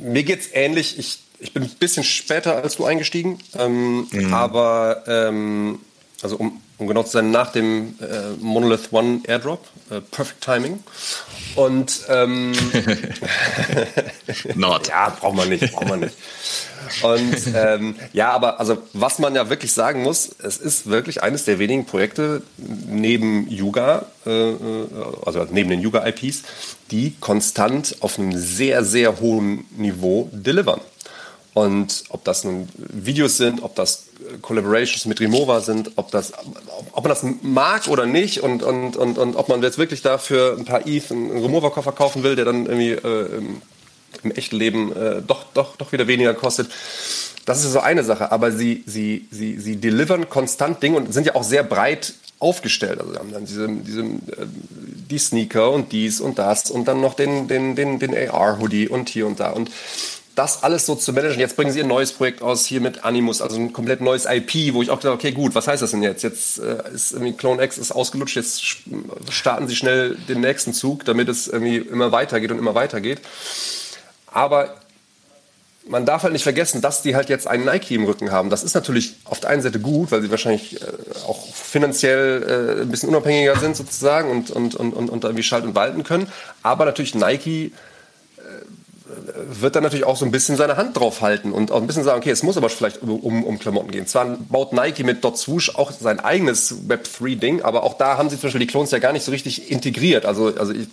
mir geht's ähnlich. Ich, ich bin ein bisschen später als du eingestiegen, ähm, mhm. aber ähm, also um, um genau zu sein, nach dem äh, Monolith One Airdrop, äh, Perfect Timing. Und ähm, Not. ja, braucht man nicht, braucht man nicht. Und ähm, ja, aber also was man ja wirklich sagen muss, es ist wirklich eines der wenigen Projekte neben Yuga, äh, äh also neben den Yuga-IPs, die konstant auf einem sehr, sehr hohen Niveau delivern. Und ob das nun Videos sind, ob das Collaborations mit Remova sind, ob, das, ob man das mag oder nicht und, und, und, und ob man jetzt wirklich dafür ein paar ETH einen Remova-Koffer kaufen will, der dann irgendwie äh, im, im, echten Leben äh, doch, doch, doch wieder weniger kostet. Das ist so eine Sache, aber sie, sie, sie, sie delivern konstant Dinge und sind ja auch sehr breit aufgestellt. Also sie haben dann diese, diese, äh, die Sneaker und dies und das und dann noch den, den, den, den AR-Hoodie und hier und da. Und das alles so zu managen. Jetzt bringen sie ein neues Projekt aus hier mit Animus, also ein komplett neues IP, wo ich auch gedacht okay, gut, was heißt das denn jetzt? Jetzt äh, ist irgendwie Clone X ist ausgelutscht, jetzt starten sie schnell den nächsten Zug, damit es irgendwie immer weitergeht und immer weitergeht. Aber man darf halt nicht vergessen, dass die halt jetzt einen Nike im Rücken haben. Das ist natürlich auf der einen Seite gut, weil sie wahrscheinlich äh, auch finanziell äh, ein bisschen unabhängiger sind sozusagen und, und, und, und, und irgendwie schalten und walten können. Aber natürlich Nike wird dann natürlich auch so ein bisschen seine Hand drauf halten und auch ein bisschen sagen, okay, es muss aber vielleicht um, um Klamotten gehen. Zwar baut Nike mit Dot Swoosh auch sein eigenes Web3-Ding, aber auch da haben sie zum Beispiel die Clones ja gar nicht so richtig integriert. Also, also ich,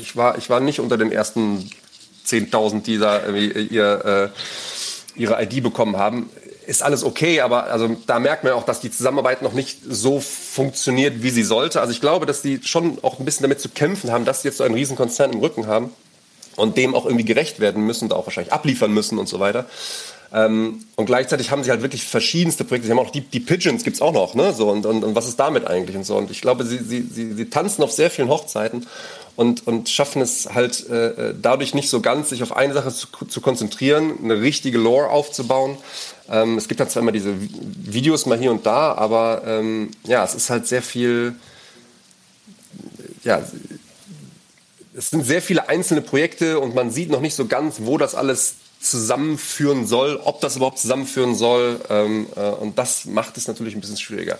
ich, war, ich war nicht unter den ersten 10.000, die da ihr, äh, ihre ID bekommen haben. Ist alles okay, aber also da merkt man auch, dass die Zusammenarbeit noch nicht so funktioniert, wie sie sollte. Also ich glaube, dass die schon auch ein bisschen damit zu kämpfen haben, dass sie jetzt so einen riesen Konzern im Rücken haben und dem auch irgendwie gerecht werden müssen, da auch wahrscheinlich abliefern müssen und so weiter. Ähm, und gleichzeitig haben sie halt wirklich verschiedenste Projekte. Sie haben auch die, die Pigeons gibt's auch noch, ne? So und, und, und was ist damit eigentlich und so. Und ich glaube, sie, sie, sie, sie tanzen auf sehr vielen Hochzeiten und, und schaffen es halt äh, dadurch nicht so ganz, sich auf eine Sache zu, zu konzentrieren, eine richtige Lore aufzubauen. Ähm, es gibt dann zwar immer diese Videos mal hier und da, aber ähm, ja, es ist halt sehr viel, ja, es sind sehr viele einzelne Projekte und man sieht noch nicht so ganz, wo das alles zusammenführen soll, ob das überhaupt zusammenführen soll. Ähm, äh, und das macht es natürlich ein bisschen schwieriger.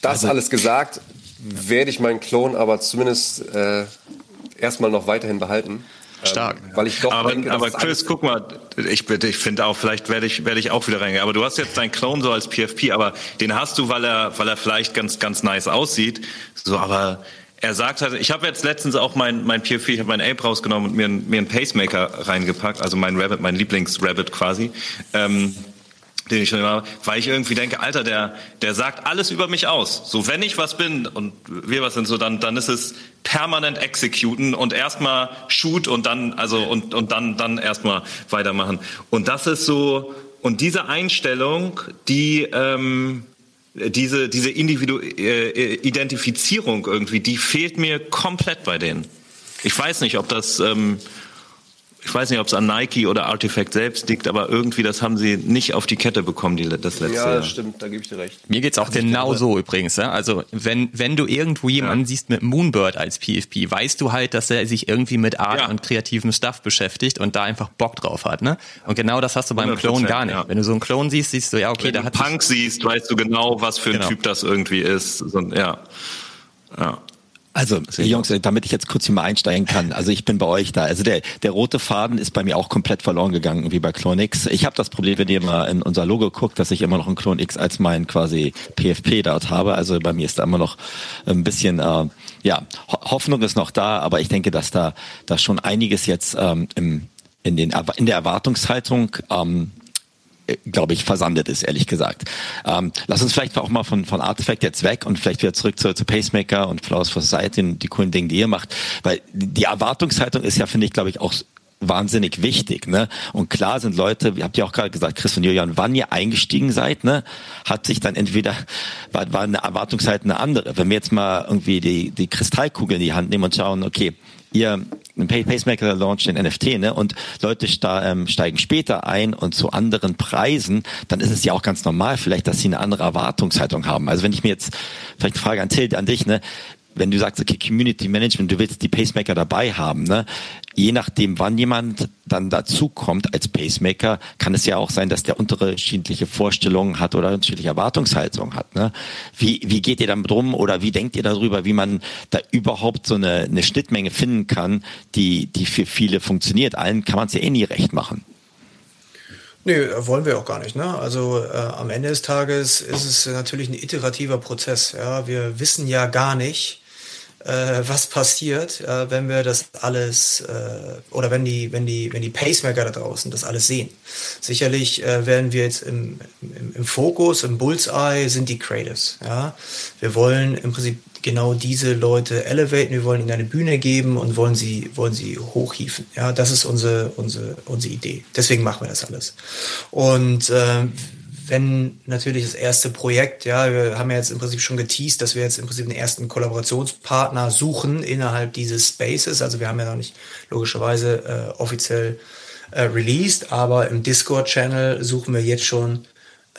Das also, alles gesagt, werde ich meinen Klon aber zumindest äh, erstmal noch weiterhin behalten. Ähm, Stark. Ähm, weil ich doch aber, denke, aber Chris, guck mal, ich, ich finde auch, vielleicht werde ich, werde ich auch wieder reingehen. Aber du hast jetzt deinen Clone so als PFP, aber den hast du, weil er, weil er vielleicht ganz, ganz nice aussieht. So, aber er sagt halt, ich habe jetzt letztens auch mein, mein PFP, ich habe mein Ape rausgenommen und mir, mir einen Pacemaker reingepackt, also mein Rabbit, mein Lieblings-Rabbit quasi. Ähm, den ich schon immer, weil ich irgendwie denke, Alter, der, der sagt alles über mich aus. So, wenn ich was bin und wir was sind, so, dann, dann ist es permanent executen und erstmal shoot und dann, also, und, und dann, dann erstmal weitermachen. Und das ist so, und diese Einstellung, die, ähm, diese, diese Individu äh, Identifizierung irgendwie, die fehlt mir komplett bei denen. Ich weiß nicht, ob das, ähm, ich weiß nicht, ob es an Nike oder Artifact selbst liegt, aber irgendwie das haben sie nicht auf die Kette bekommen, die, das letzte Ja, Jahr. das stimmt, da gebe ich dir recht. Mir geht's auch genau so übrigens. Ja? Also wenn, wenn du irgendwo jemanden siehst mit Moonbird als PFP, weißt du halt, dass er sich irgendwie mit Art Ja. und kreativem Stuff beschäftigt und da einfach Bock drauf hat. Ne? Und genau das hast du beim 100%, Clone gar nicht. ja. Wenn du so einen Clone siehst, siehst du, ja, okay, Wenn da du hat Punk siehst, weißt du genau, was für ein Genau. Typ das irgendwie ist. So, ja. ja. Also, Jungs, damit ich jetzt kurz hier mal einsteigen kann. Also ich bin bei euch da. Also der, der rote Faden ist bei mir auch komplett verloren gegangen, wie bei Clone X. Ich habe das Problem, wenn ihr mal in unser Logo guckt, dass ich immer noch einen Clone X als mein quasi PFP dort habe. Also bei mir ist da immer noch ein bisschen, äh, ja, Ho Hoffnung ist noch da, aber ich denke, dass da, da schon einiges jetzt ähm, im, in, den, in der Erwartungshaltung ähm, glaube ich, versandet ist, ehrlich gesagt. Ähm, lass uns vielleicht auch mal von, von Artifact jetzt weg und vielleicht wieder zurück zu, zu Pacemaker und Flowers for Society und die coolen Dinge, die ihr macht. Weil die Erwartungshaltung ist ja, finde ich, glaube ich, auch wahnsinnig wichtig, ne? Und klar sind Leute, habt ihr auch gerade gesagt, Chris und Julian, wann ihr eingestiegen seid, ne? Hat sich dann entweder, war, war eine Erwartungshaltung eine andere. Wenn wir jetzt mal irgendwie die, die Kristallkugel in die Hand nehmen und schauen, okay, ihr Pacemaker launcht den NFT, ne? Und Leute ähm, steigen später ein und zu anderen Preisen, dann ist es ja auch ganz normal, vielleicht, dass sie eine andere Erwartungshaltung haben. Also wenn ich mir jetzt vielleicht eine Frage an Till, an dich, ne? Wenn du sagst, okay, Community Management, du willst die Pacemaker dabei haben, ne? Je nachdem, wann jemand dann dazukommt als Pacemaker, kann es ja auch sein, dass der unterschiedliche Vorstellungen hat oder unterschiedliche Erwartungshaltungen hat. Ne? Wie, wie geht ihr damit rum oder wie denkt ihr darüber, wie man da überhaupt so eine, eine Schnittmenge finden kann, die, die für viele funktioniert? Allen kann man es ja eh nie recht machen. Nee, wollen wir auch gar nicht. Ne? Also äh, am Ende des Tages ist es natürlich ein iterativer Prozess. Ja? Wir wissen ja gar nicht, äh, was passiert, äh, wenn wir das alles äh, oder wenn die, wenn die, wenn die Pacemaker da draußen das alles sehen. Sicherlich äh, werden wir jetzt im, im, im Fokus, im Bullseye sind die Creatives. Ja? Wir wollen im Prinzip genau diese Leute elevaten, wir wollen ihnen eine Bühne geben und wollen sie, wollen sie hochhieven. Ja, das ist unsere, unsere, unsere Idee. Deswegen machen wir das alles. Und ähm, wenn natürlich das erste Projekt, ja, wir haben ja jetzt im Prinzip schon geteased, dass wir jetzt im Prinzip einen ersten Kollaborationspartner suchen innerhalb dieses Spaces. Also wir haben ja noch nicht logischerweise äh, offiziell äh, released, aber im Discord-Channel suchen wir jetzt schon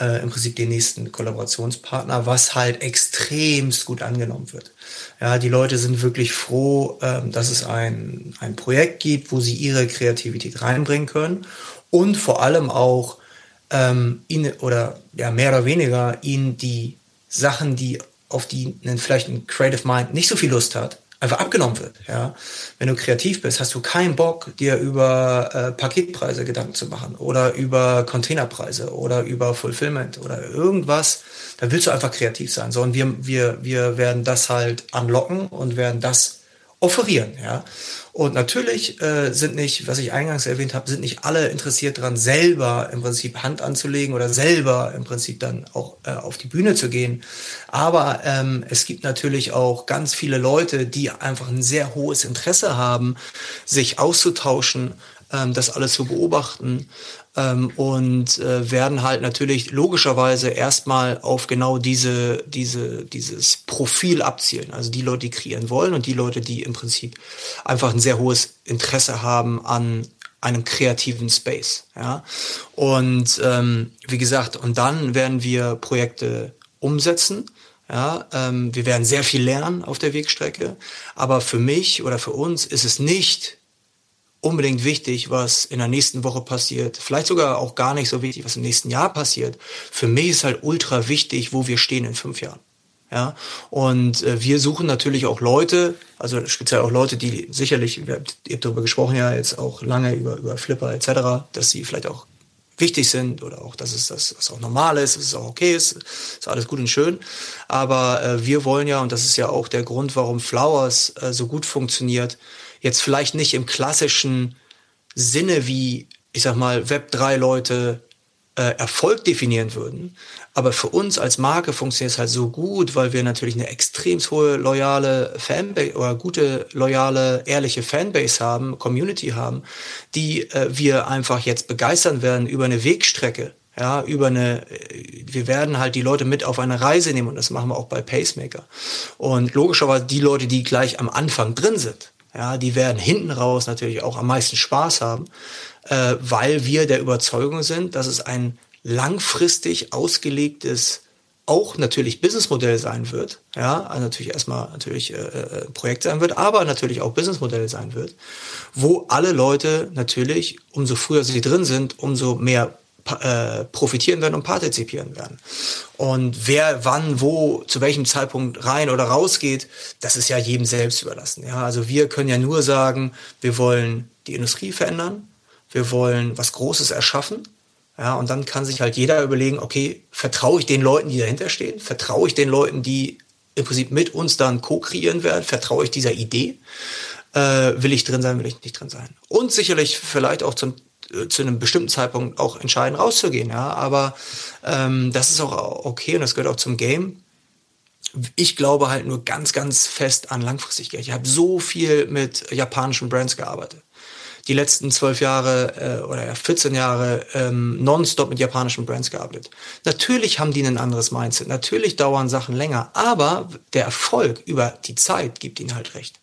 äh, im Prinzip den nächsten Kollaborationspartner, was halt extremst gut angenommen wird. Ja, die Leute sind wirklich froh, ähm, dass es ein, ein Projekt gibt, wo sie ihre Kreativität reinbringen können und vor allem auch ähm, ihnen oder ja mehr oder weniger ihnen die Sachen, die auf die ein, vielleicht ein Creative Mind nicht so viel Lust hat, einfach abgenommen wird. Ja, wenn du kreativ bist, hast du keinen Bock, dir über äh, Paketpreise Gedanken zu machen oder über Containerpreise oder über Fulfillment oder irgendwas. Da willst du einfach kreativ sein. So, und wir, wir, wir werden das halt anlocken und werden das offerieren, ja. Und natürlich äh, sind nicht, was ich eingangs erwähnt habe, sind nicht alle interessiert daran, selber im Prinzip Hand anzulegen oder selber im Prinzip dann auch äh, auf die Bühne zu gehen. Aber ähm, es gibt natürlich auch ganz viele Leute, die einfach ein sehr hohes Interesse haben, sich auszutauschen, das alles zu beobachten ähm, und äh, werden halt natürlich logischerweise erstmal auf genau diese, diese, dieses Profil abzielen. Also die Leute, die kreieren wollen und die Leute, die im Prinzip einfach ein sehr hohes Interesse haben an einem kreativen Space. Ja? Und ähm, wie gesagt, und dann werden wir Projekte umsetzen. Ja, ähm, wir werden sehr viel lernen auf der Wegstrecke, aber für mich oder für uns ist es nicht unbedingt wichtig, was in der nächsten Woche passiert. Vielleicht sogar auch gar nicht so wichtig, was im nächsten Jahr passiert. Für mich ist halt ultra wichtig, wo wir stehen in fünf Jahren. Ja, und äh, wir suchen natürlich auch Leute, also speziell auch Leute, die sicherlich, ihr habt darüber gesprochen ja jetzt auch lange über, über Flipper etc., dass sie vielleicht auch wichtig sind oder auch, dass es das was auch normal ist, dass es auch okay ist, ist alles gut und schön. Aber äh, wir wollen ja, und das ist ja auch der Grund, warum Flowers äh, so gut funktioniert, jetzt vielleicht nicht im klassischen Sinne wie, ich sag mal, Web3-Leute äh, Erfolg definieren würden. Aber für uns als Marke funktioniert es halt so gut, weil wir natürlich eine extrem hohe loyale Fanbase oder gute, loyale, ehrliche Fanbase haben, Community haben, die äh, wir einfach jetzt begeistern werden über eine Wegstrecke. Ja, über eine, wir werden halt die Leute mit auf eine Reise nehmen und das machen wir auch bei Pacemaker. Und logischerweise die Leute, die gleich am Anfang drin sind, Ja, die werden hinten raus natürlich auch am meisten Spaß haben, äh, weil wir der Überzeugung sind, dass es ein langfristig ausgelegtes auch natürlich Businessmodell sein wird, ja, also natürlich erstmal natürlich äh, äh, Projekt sein wird, aber natürlich auch Businessmodell sein wird, wo alle Leute natürlich, umso früher sie drin sind, umso mehr äh, profitieren werden und partizipieren werden. Und wer wann, wo, zu welchem Zeitpunkt rein oder rausgeht, das ist ja jedem selbst überlassen. Ja, also wir können ja nur sagen, wir wollen die Industrie verändern, wir wollen was Großes erschaffen ja, und dann kann sich halt jeder überlegen, okay, vertraue ich den Leuten, die dahinter stehen? Vertraue ich den Leuten, die im Prinzip mit uns dann co-kreieren werden? Vertraue ich dieser Idee? Äh, will ich drin sein, will ich nicht drin sein? Und sicherlich vielleicht auch zum, zu einem bestimmten Zeitpunkt auch entscheiden, rauszugehen. Ja, aber ähm, das ist auch okay und das gehört auch zum Game. Ich glaube halt nur ganz, ganz fest an Langfristigkeit. Ich habe so viel mit japanischen Brands gearbeitet die letzten zwölf Jahre äh, oder 14 Jahre ähm, nonstop mit japanischen Brands gearbeitet. Natürlich haben die ein anderes Mindset, natürlich dauern Sachen länger, aber der Erfolg über die Zeit gibt ihnen halt recht.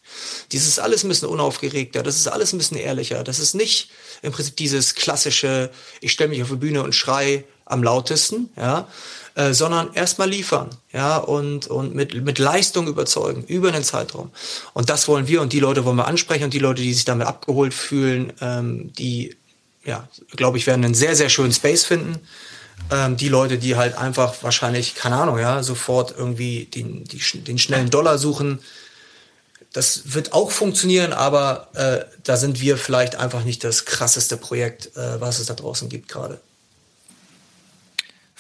Dieses alles ein bisschen unaufgeregter, das ist alles ein bisschen ehrlicher, das ist nicht im Prinzip dieses klassische, ich stelle mich auf die Bühne und schrei am lautesten, ja, äh, sondern erstmal liefern, ja, und, und mit, mit Leistung überzeugen über einen Zeitraum. Und das wollen wir und die Leute wollen wir ansprechen und die Leute, die sich damit abgeholt fühlen, ähm, die, ja, glaube ich, werden einen sehr, sehr schönen Space finden. Ähm, die Leute, die halt einfach wahrscheinlich, keine Ahnung, ja, sofort irgendwie den, die, den schnellen Dollar suchen, das wird auch funktionieren, aber äh, da sind wir vielleicht einfach nicht das krasseste Projekt, äh, was es da draußen gibt gerade.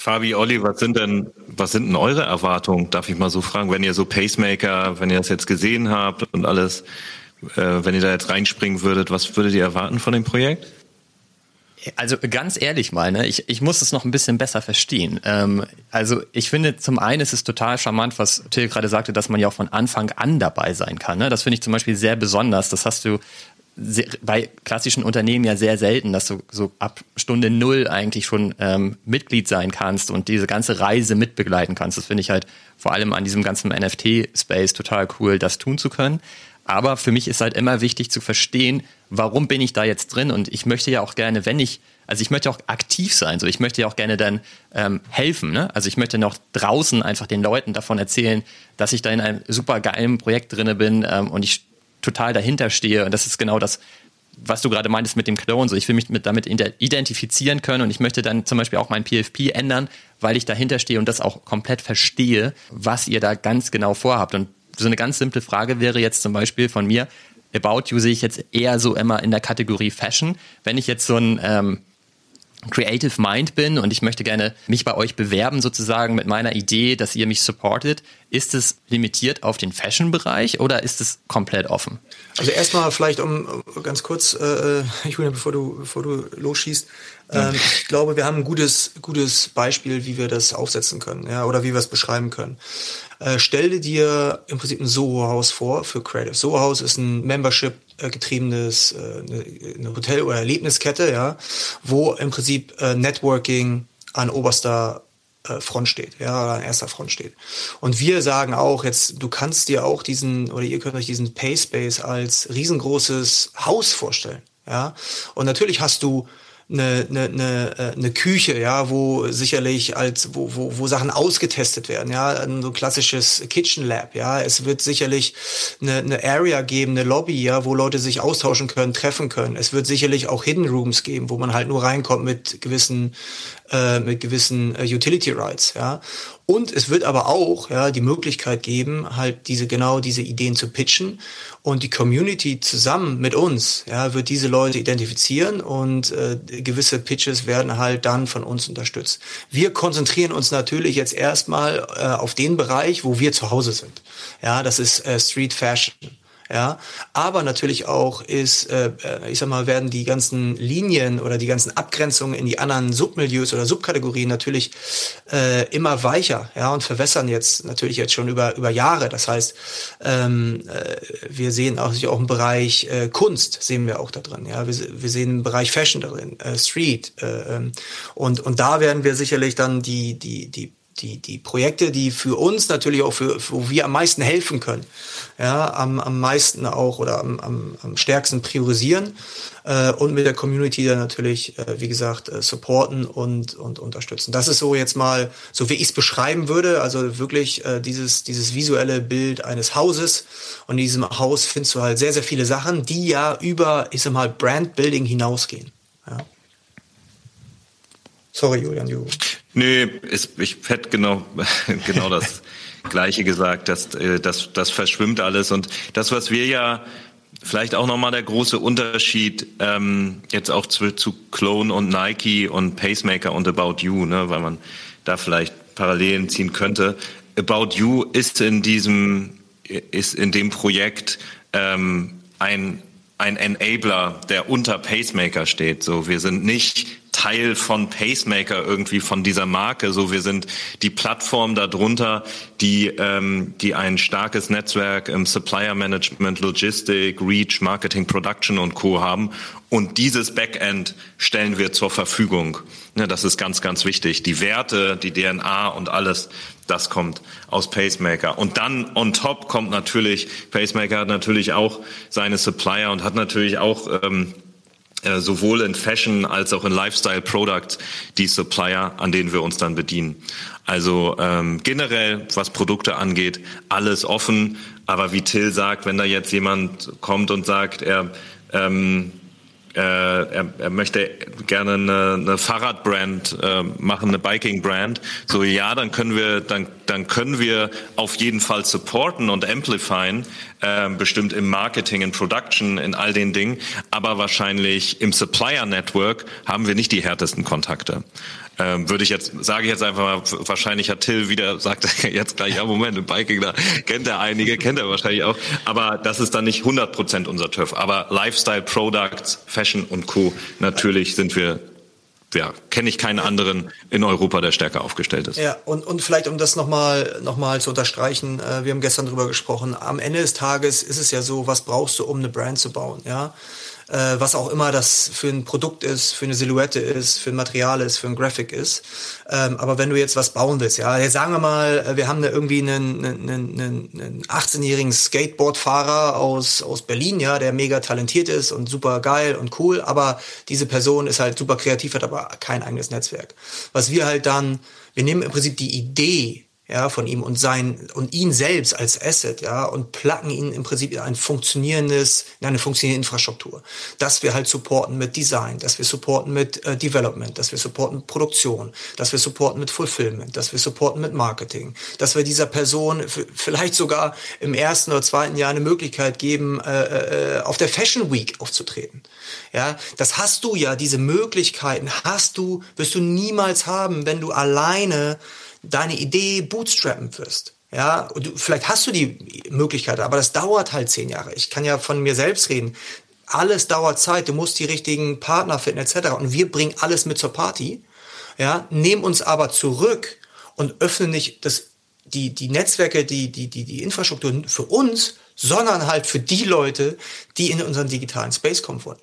Fabi, Olli, was sind denn, was sind denn eure Erwartungen? Darf ich mal so fragen, wenn ihr so Pacemaker, wenn ihr das jetzt gesehen habt und alles, äh, wenn ihr da jetzt reinspringen würdet, was würdet ihr erwarten von dem Projekt? Also ganz ehrlich mal, ne, ich, ich muss es noch ein bisschen besser verstehen. Ähm, also ich finde, zum einen ist es total charmant, was Till gerade sagte, dass man ja auch von Anfang an dabei sein kann. Ne? Das finde ich zum Beispiel sehr besonders. Das hast du sehr, bei klassischen Unternehmen ja sehr selten, dass du so ab Stunde null eigentlich schon ähm, Mitglied sein kannst und diese ganze Reise mitbegleiten kannst. Das finde ich halt vor allem an diesem ganzen NFT-Space total cool, das tun zu können. Aber für mich ist halt immer wichtig zu verstehen, warum bin ich da jetzt drin? Und ich möchte ja auch gerne, wenn ich, also ich möchte auch aktiv sein, so ich möchte ja auch gerne dann ähm, helfen. Ne? Also ich möchte noch draußen einfach den Leuten davon erzählen, dass ich da in einem super geilen Projekt drinne bin ähm, und ich total dahinter stehe. Und das ist genau das, was du gerade meintest mit dem Clone. So, ich will mich mit, damit identifizieren können und ich möchte dann zum Beispiel auch mein PFP ändern, weil ich dahinter stehe und das auch komplett verstehe, was ihr da ganz genau vorhabt. Und so eine ganz simple Frage wäre jetzt zum Beispiel von mir, About You sehe ich jetzt eher so immer in der Kategorie Fashion. Wenn ich jetzt so ein ähm, Creative Mind bin und ich möchte gerne mich bei euch bewerben, sozusagen mit meiner Idee, dass ihr mich supportet, ist es limitiert auf den Fashion-Bereich oder ist es komplett offen? Also erstmal vielleicht um ganz kurz, äh, Julian, bevor du, bevor du losschießt, ähm, ich glaube, wir haben ein gutes, gutes Beispiel, wie wir das aufsetzen können, ja, oder wie wir es beschreiben können. Äh, stell dir im Prinzip ein Soho-Haus vor für Creative. Soho-Haus ist ein Membership äh, getriebenes äh, eine Hotel- oder Erlebniskette, ja, wo im Prinzip äh, Networking an oberster äh, Front steht, ja, an erster Front steht. Und wir sagen auch jetzt, du kannst dir auch diesen, oder ihr könnt euch diesen Payspace als riesengroßes Haus vorstellen, ja. Und natürlich hast du eine, eine, eine, äh, eine Küche, ja, wo sicherlich als wo, wo, wo Sachen ausgetestet werden, ja, ein so klassisches Kitchen Lab, ja. Es wird sicherlich eine, eine Area geben, eine Lobby, ja, wo Leute sich austauschen können, treffen können. Es wird sicherlich auch Hidden Rooms geben, wo man halt nur reinkommt mit gewissen äh, mit gewissen äh, Utility Rights, ja. Und es wird aber auch ja die Möglichkeit geben, halt diese genau diese Ideen zu pitchen und die Community zusammen mit uns ja wird diese Leute identifizieren und äh, gewisse Pitches werden halt dann von uns unterstützt. Wir konzentrieren uns natürlich jetzt erstmal äh, auf den Bereich, wo wir zu Hause sind. Ja, das ist äh, Street Fashion ja. Aber natürlich auch ist, äh, äh, ich sag mal, werden die ganzen Linien oder die ganzen Abgrenzungen in die anderen Submilieus oder Subkategorien natürlich äh, immer weicher, ja, und verwässern jetzt natürlich jetzt schon über über Jahre. Das heißt, ähm, äh, wir sehen auch, auch im Bereich äh, Kunst sehen wir auch da drin, ja. Wir, wir sehen im Bereich Fashion darin, äh, Street äh, ähm, und und da werden wir sicherlich dann die die die die, die Projekte, die für uns natürlich auch für, wo wir am meisten helfen können, ja, am, am meisten auch oder am, am, am stärksten priorisieren äh, und mit der Community dann natürlich, äh, wie gesagt, äh, supporten und, und unterstützen. Das ist so jetzt mal, so wie ich es beschreiben würde, also wirklich äh, dieses, dieses visuelle Bild eines Hauses und in diesem Haus findest du halt sehr, sehr viele Sachen, die ja über, ich sag mal, Brandbuilding hinausgehen. Ja. Sorry, Julian, du. Nee, ist, ich hätte genau, genau das Gleiche gesagt. dass äh, das, das verschwimmt alles. Und das, was wir ja vielleicht auch nochmal der große Unterschied ähm, jetzt auch zu, zu Clone und Nike und Pacemaker und About You, ne, weil man da vielleicht Parallelen ziehen könnte. About You ist in diesem, ist in dem Projekt ähm, ein ein Enabler, der unter Pacemaker steht. So, wir sind nicht Teil von Pacemaker irgendwie von dieser Marke. So, wir sind die Plattform darunter, die ähm, die ein starkes Netzwerk im Supplier Management, Logistik, Reach, Marketing, Production und Co. haben. Und dieses Backend stellen wir zur Verfügung. Ja, das ist ganz, ganz wichtig. Die Werte, die DNA und alles, das kommt aus Pacemaker. Und dann on top kommt natürlich, Pacemaker hat natürlich auch seine Supplier und hat natürlich auch ähm, äh, sowohl in Fashion als auch in Lifestyle Products die Supplier, an denen wir uns dann bedienen. Also ähm, generell, was Produkte angeht, alles offen. Aber wie Till sagt, wenn da jetzt jemand kommt und sagt, er ähm, äh, er, er möchte gerne eine, eine Fahrradbrand äh, machen, eine Biking-Brand. So ja, dann können wir, dann, dann können wir auf jeden Fall supporten und amplifieren, äh, bestimmt im Marketing, in Production, in all den Dingen. Aber wahrscheinlich im Supplier-Network haben wir nicht die härtesten Kontakte ähm, würde ich jetzt, sage ich jetzt einfach mal, wahrscheinlich hat Till wieder, sagt er jetzt gleich, ja Moment, im Biking, da kennt er einige, kennt er wahrscheinlich auch, aber das ist dann nicht 100 Prozent unser TÜV. Aber Lifestyle, Products, Fashion und Co., natürlich sind wir ja, kenne ich keinen anderen in Europa, der stärker aufgestellt ist. Ja, und, und vielleicht, um das nochmal noch mal zu unterstreichen, äh, wir haben gestern drüber gesprochen, am Ende des Tages ist es ja so, was brauchst du, um eine Brand zu bauen, ja? Äh, was auch immer das für ein Produkt ist, für eine Silhouette ist, für ein Material ist, für ein Graphic ist. Ähm, aber wenn du jetzt was bauen willst, ja, jetzt sagen wir mal, äh, wir haben da irgendwie einen, einen, einen, einen 18-jährigen Skateboardfahrer aus, aus Berlin, ja, der mega talentiert ist und super geil und cool, aber diese Person ist halt super kreativ, hat aber kein eigenes Netzwerk. Was wir halt dann, wir nehmen im Prinzip die Idee ja, von ihm und sein und ihn selbst als Asset, ja, und placken ihn im Prinzip in ein funktionierendes, in eine funktionierende Infrastruktur. Dass wir halt supporten mit Design, dass wir supporten mit äh, Development, dass wir supporten mit Produktion, dass wir supporten mit Fulfillment, dass wir supporten mit Marketing, dass wir dieser Person vielleicht sogar im ersten oder zweiten Jahr eine Möglichkeit geben, äh, äh, auf der Fashion Week aufzutreten. Ja, das hast du ja, diese Möglichkeiten hast du, wirst du niemals haben, wenn du alleine deine Idee bootstrappen wirst. Ja, du, vielleicht hast du die Möglichkeit, aber das dauert halt zehn Jahre. Ich kann ja von mir selbst reden. Alles dauert Zeit. Du musst die richtigen Partner finden, etc. Und wir bringen alles mit zur Party. Ja, nehmen uns aber zurück und öffnen nicht das, die, die Netzwerke, die, die, die, die Infrastruktur für uns, sondern halt für die Leute, die in unseren digitalen Space kommen wollen.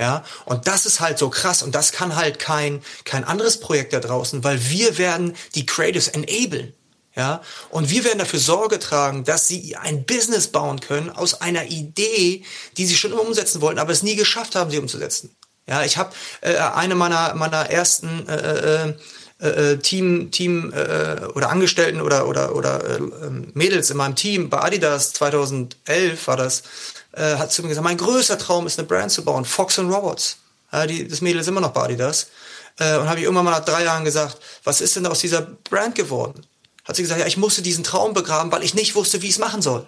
Ja, und das ist halt so krass und das kann halt kein, kein anderes Projekt da draußen, weil wir werden die Creatives enablen. Ja, und wir werden dafür Sorge tragen, dass sie ein Business bauen können aus einer Idee, die sie schon immer umsetzen wollten, aber es nie geschafft haben, sie umzusetzen. Ja, ich habe äh, eine meiner meiner ersten äh, äh, äh Team Team äh, oder Angestellten oder oder oder äh, Mädels in meinem Team bei Adidas 2011 war das äh, hat zu mir gesagt, mein größter Traum ist eine Brand zu bauen, Fox and Robots. Ja, die, das Mädel ist immer noch bei Adidas. Äh, und habe ich irgendwann mal nach drei Jahren gesagt, was ist denn aus dieser Brand geworden? Hat sie gesagt, ja, ich musste diesen Traum begraben, weil ich nicht wusste, wie ich es machen soll.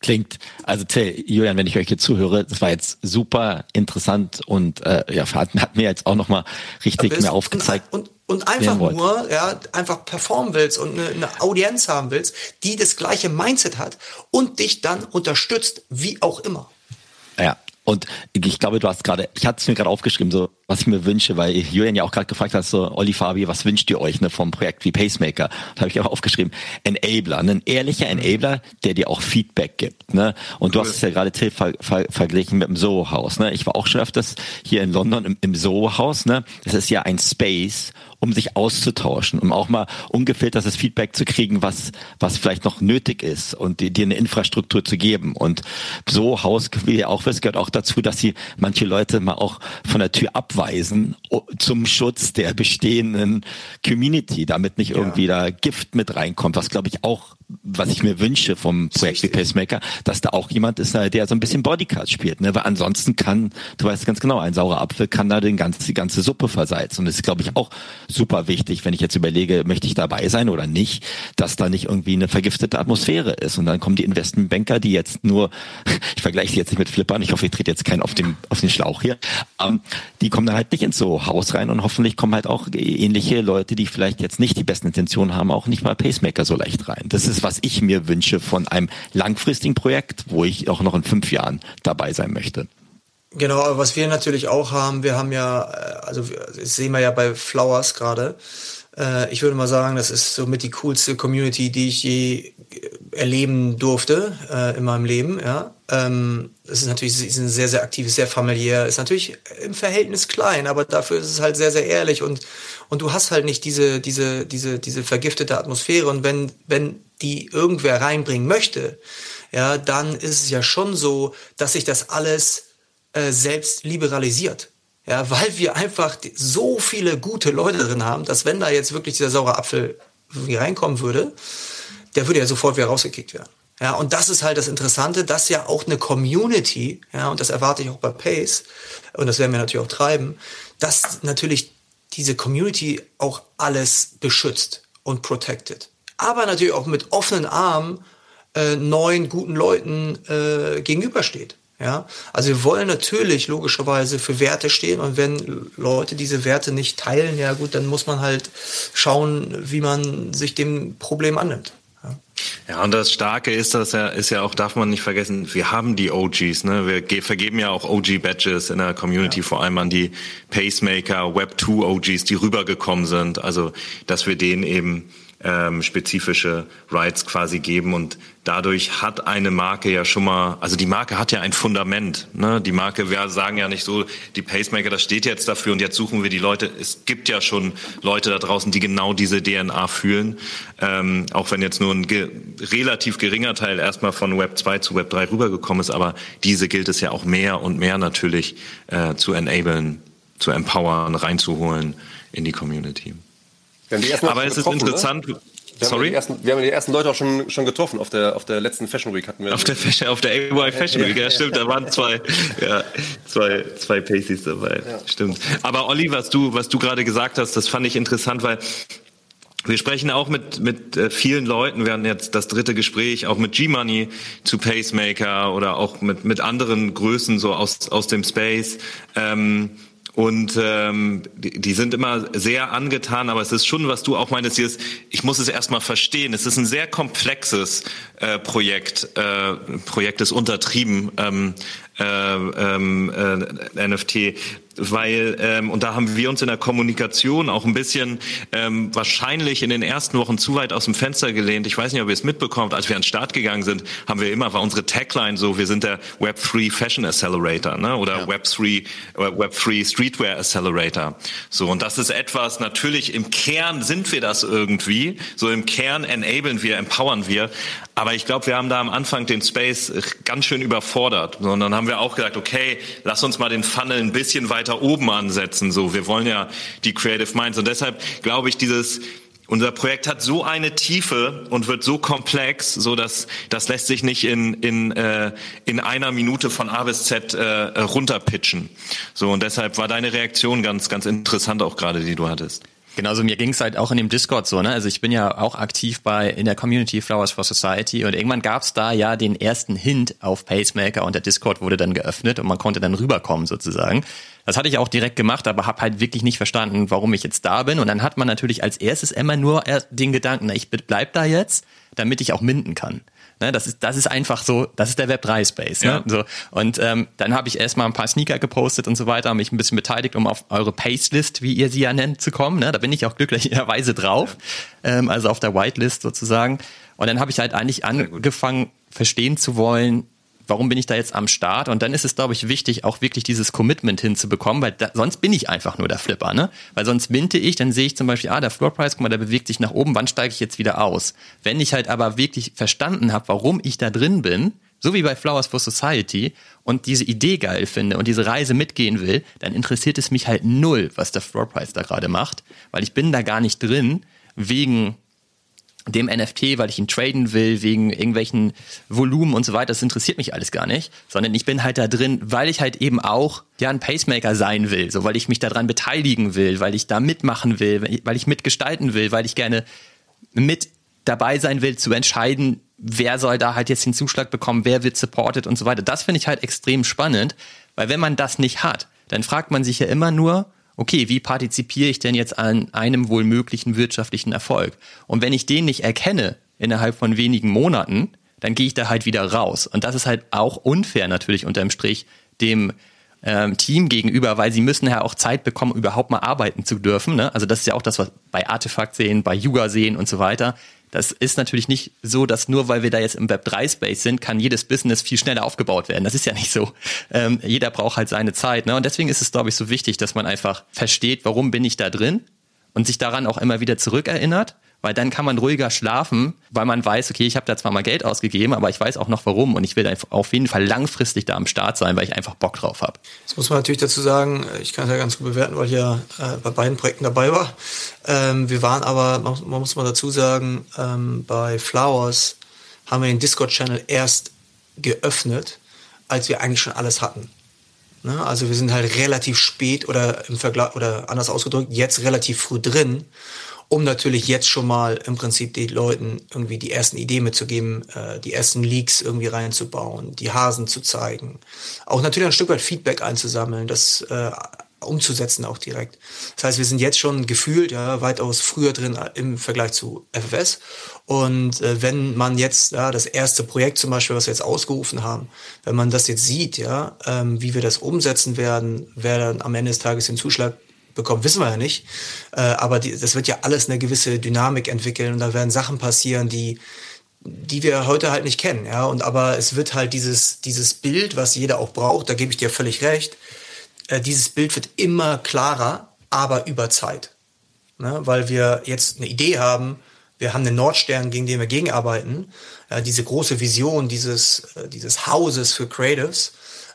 Klingt, also Till, Julian, wenn ich euch hier zuhöre, das war jetzt super interessant und äh, ja, hat, hat mir jetzt auch nochmal richtig mehr aufgezeigt. Und, und, und einfach nur, ja, einfach performen willst und eine, eine Audienz haben willst, die das gleiche Mindset hat und dich dann unterstützt, wie auch immer. Ja, und ich glaube, du hast gerade, ich hatte es mir gerade aufgeschrieben, so was ich mir wünsche, weil Julian ja auch gerade gefragt hat, so Olli Fabi, was wünscht ihr euch ne, vom Projekt wie Pacemaker? Da habe ich auch aufgeschrieben, Enabler, ein ehrlicher Enabler, der dir auch Feedback gibt. Ne? Und du hast es ja gerade Till ver, ver, verglichen mit dem Soho-Haus. Ne? Ich war auch schon öfters hier in London im, im Soho-Haus. Ne? Das ist ja ein Space, um sich auszutauschen, um auch mal ungefiltertes Feedback zu kriegen, was, was vielleicht noch nötig ist und dir eine Infrastruktur zu geben. Und so Haus, wie ihr auch wisst, gehört auch dazu, dass sie manche Leute mal auch von der Tür abweisen zum Schutz der bestehenden Community, damit nicht irgendwie ja. da Gift mit reinkommt, was glaube ich auch was ich mir wünsche vom Projekt wie Pacemaker, dass da auch jemand ist, der so ein bisschen Bodycard spielt, ne? Weil ansonsten kann, du weißt ganz genau, ein saurer Apfel kann da den ganz, die ganze Suppe versalzen. Und das ist, glaube ich, auch super wichtig, wenn ich jetzt überlege, möchte ich dabei sein oder nicht, dass da nicht irgendwie eine vergiftete Atmosphäre ist. Und dann kommen die Investmentbanker, die jetzt nur, ich vergleiche sie jetzt nicht mit Flippern, ich hoffe, ich trete jetzt keinen auf den, auf den Schlauch hier, ähm, die kommen dann halt nicht ins so Haus rein und hoffentlich kommen halt auch ähnliche Leute, die vielleicht jetzt nicht die besten Intentionen haben, auch nicht mal Pacemaker so leicht rein. Das ist was ich mir wünsche von einem langfristigen Projekt, wo ich auch noch in fünf Jahren dabei sein möchte. Genau, was wir natürlich auch haben, wir haben ja, äh, also das sehen wir ja bei Flowers gerade. Äh, ich würde mal sagen, das ist somit die coolste Community, die ich je erleben durfte äh, in meinem Leben. Ja, ähm, es ist natürlich sie sind sehr, sehr aktiv, sehr familiär, ist natürlich im Verhältnis klein, aber dafür ist es halt sehr, sehr ehrlich und und du hast halt nicht diese diese diese diese vergiftete Atmosphäre und wenn wenn die irgendwer reinbringen möchte, ja, dann ist es ja schon so, dass sich das alles äh, selbst liberalisiert. Ja, weil wir einfach so viele gute Leute drin haben, dass wenn da jetzt wirklich dieser saure Apfel reinkommen würde, der würde ja sofort wieder rausgekickt werden. Ja, und das ist halt das Interessante, dass ja auch eine Community, ja, und das erwarte ich auch bei Pace, und das werden wir natürlich auch treiben, dass natürlich diese Community auch alles beschützt und protected aber natürlich auch mit offenen Armen äh, neuen, guten Leuten äh, gegenübersteht. Ja, also wir wollen natürlich logischerweise für Werte stehen und wenn Leute diese Werte nicht teilen, ja gut, dann muss man halt schauen, wie man sich dem Problem annimmt. Ja. und das Starke ist, dass ja, ist ja auch, darf man nicht vergessen, wir haben die OGs, ne? Wir vergeben ja auch OG-Badges in der Community, ja. vor allem an die Pacemaker, Web2 OGs, die rübergekommen sind. Also, dass wir denen eben ähm, spezifische Rights quasi geben und dadurch hat eine Marke ja schon mal, also die Marke hat ja ein Fundament. Ne? Die Marke, wir sagen ja nicht so, die Pacemaker, das steht jetzt dafür und jetzt suchen wir die Leute. Es gibt ja schon Leute da draußen, die genau diese DNA fühlen, ähm, auch wenn jetzt nur ein ge relativ geringer Teil erstmal von Web 2 zu Web 3 rübergekommen ist, aber diese gilt es ja auch mehr und mehr natürlich äh, zu enablen, zu empowern, reinzuholen in die Community. Aber es ist ne? interessant. Ne? Wir Sorry? Haben ersten, wir haben die ersten Leute auch schon, schon getroffen. Auf der, auf der letzten Fashion Week hatten wir. Auf der, Fashion, auf der AY Fashion Week, ja, stimmt. Da waren zwei, ja, zwei, zwei Paceys dabei. Ja. Stimmt. Aber Olli, was du, was du gerade gesagt hast, das fand ich interessant, weil wir sprechen auch mit, mit äh, vielen Leuten. Wir hatten jetzt das dritte Gespräch auch mit G-Money zu Pacemaker oder auch mit, mit anderen Größen so aus, aus dem Space. Ähm, und ähm, die, die sind immer sehr angetan, aber es ist schon, was du auch meinst, hier ist, ich muss es erstmal verstehen. Es ist ein sehr komplexes äh, Projekt. Äh, Projekt ist untertrieben. Ähm, äh, ähm, äh, NFT weil, ähm, und da haben wir uns in der Kommunikation auch ein bisschen ähm, wahrscheinlich in den ersten Wochen zu weit aus dem Fenster gelehnt. Ich weiß nicht, ob ihr es mitbekommt, als wir an den Start gegangen sind, haben wir immer, war unsere Tagline so, wir sind der Web3 Fashion Accelerator ne? oder ja. Web3, äh, Web3 Streetwear Accelerator. So, und das ist etwas, natürlich im Kern sind wir das irgendwie, so im Kern enablen wir, empowern wir, aber ich glaube, wir haben da am Anfang den Space ganz schön überfordert. Dann haben wir auch gesagt, okay, lass uns mal den Funnel ein bisschen weiter oben ansetzen. So, wir wollen ja die Creative Minds. Und deshalb glaube ich, dieses unser Projekt hat so eine Tiefe und wird so komplex, so dass das lässt sich nicht in in äh, in einer Minute von A bis Z äh, runterpitchen. So und deshalb war deine Reaktion ganz ganz interessant auch gerade, die du hattest. Genauso mir ging es halt auch in dem Discord so, ne? Also ich bin ja auch aktiv bei in der Community Flowers for Society und irgendwann gab es da ja den ersten Hint auf Pacemaker und der Discord wurde dann geöffnet und man konnte dann rüberkommen sozusagen. Das hatte ich auch direkt gemacht, aber habe halt wirklich nicht verstanden, warum ich jetzt da bin. Und dann hat man natürlich als erstes immer nur den Gedanken, na, ich bleib da jetzt, damit ich auch minden kann. Ne, das ist das ist einfach so, das ist der Web 3 Space. Ne? Ja. So und ähm, dann habe ich erstmal ein paar Sneaker gepostet und so weiter, mich ein bisschen beteiligt, um auf eure Pacelist, wie ihr sie ja nennt, zu kommen. Ne? Da bin ich auch glücklicherweise drauf, ja. ähm, also auf der Whitelist sozusagen. Und dann habe ich halt eigentlich angefangen, verstehen zu wollen, warum bin ich da jetzt am Start? Und dann ist es, glaube ich, wichtig, auch wirklich dieses Commitment hinzubekommen, weil da, sonst bin ich einfach nur der Flipper, ne? Weil sonst minte ich, dann sehe ich zum Beispiel, ah, der Floorpreis, guck mal, der bewegt sich nach oben, wann steige ich jetzt wieder aus? Wenn ich halt aber wirklich verstanden habe, warum ich da drin bin, so wie bei Flowers for Society und diese Idee geil finde und diese Reise mitgehen will, dann interessiert es mich halt null, was der Floorpreis da gerade macht, weil ich bin da gar nicht drin wegen dem NFT, weil ich ihn traden will, wegen irgendwelchen Volumen und so weiter. Das interessiert mich alles gar nicht, sondern ich bin halt da drin, weil ich halt eben auch ja ein Pacemaker sein will, so weil ich mich daran beteiligen will, weil ich da mitmachen will, weil ich mitgestalten will, weil ich gerne mit dabei sein will, zu entscheiden, wer soll da halt jetzt den Zuschlag bekommen, wer wird supported und so weiter. Das finde ich halt extrem spannend, weil wenn man das nicht hat, dann fragt man sich ja immer nur, okay, wie partizipiere ich denn jetzt an einem wohl möglichen wirtschaftlichen Erfolg? Und wenn ich den nicht erkenne innerhalb von wenigen Monaten, dann gehe ich da halt wieder raus. Und das ist halt auch unfair natürlich unterm Strich dem ähm, Team gegenüber, weil sie müssen ja auch Zeit bekommen, überhaupt mal arbeiten zu dürfen. Ne? Also das ist ja auch das, was bei Artefakt sehen, bei Yuga sehen und so weiter. Das ist natürlich nicht so, dass nur weil wir da jetzt im Web 3 Space sind, kann jedes Business viel schneller aufgebaut werden. Das ist ja nicht so. Ähm, jeder braucht halt seine Zeit. Ne? Und deswegen ist es, glaube ich, so wichtig, dass man einfach versteht, warum bin ich da drin und sich daran auch immer wieder zurückerinnert weil dann kann man ruhiger schlafen, weil man weiß, okay, ich habe da zwar mal Geld ausgegeben, aber ich weiß auch noch warum und ich will auf jeden Fall langfristig da am Start sein, weil ich einfach Bock drauf habe. Das muss man natürlich dazu sagen, ich kann es ja ganz gut bewerten, weil ich ja äh, bei beiden Projekten dabei war. Ähm, wir waren aber, man muss mal dazu sagen, ähm, bei Flowers haben wir den Discord-Channel erst geöffnet, als wir eigentlich schon alles hatten. Ne? Also wir sind halt relativ spät oder im Vergleich oder anders ausgedrückt, jetzt relativ früh drin um natürlich jetzt schon mal im Prinzip den Leuten irgendwie die ersten Ideen mitzugeben, äh, die ersten Leaks irgendwie reinzubauen, die Hasen zu zeigen, auch natürlich ein Stück weit Feedback einzusammeln, das äh, umzusetzen auch direkt. Das heißt, wir sind jetzt schon gefühlt ja weitaus früher drin im Vergleich zu FFS. Und äh, wenn man jetzt ja das erste Projekt zum Beispiel, was wir jetzt ausgerufen haben, wenn man das jetzt sieht, ja, ähm, wie wir das umsetzen werden, wer dann am Ende des Tages den Zuschlag bekommt, wissen wir ja nicht. Äh, aber das wird ja alles eine gewisse Dynamik entwickeln und da werden Sachen passieren, die die wir heute halt nicht kennen, ja. Und aber es wird halt dieses dieses Bild, was jeder auch braucht, da gebe ich dir völlig recht. Äh, dieses Bild wird immer klarer, aber über Zeit, ne? weil wir jetzt eine Idee haben. Wir haben einen Nordstern, gegen den wir gegenarbeiten. Äh, diese große Vision dieses äh, dieses Hauses für Creatives.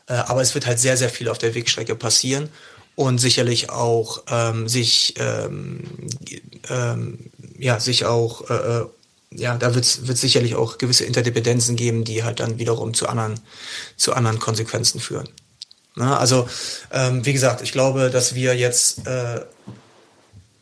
Äh, aber es wird halt sehr sehr viel auf der Wegstrecke passieren und sicherlich auch ähm, sich ähm, ähm, ja sich auch äh, äh ja da wird es sicherlich auch gewisse Interdependenzen geben, die halt dann wiederum zu anderen zu anderen Konsequenzen führen. Na, also ähm, wie gesagt, ich glaube, dass wir jetzt äh,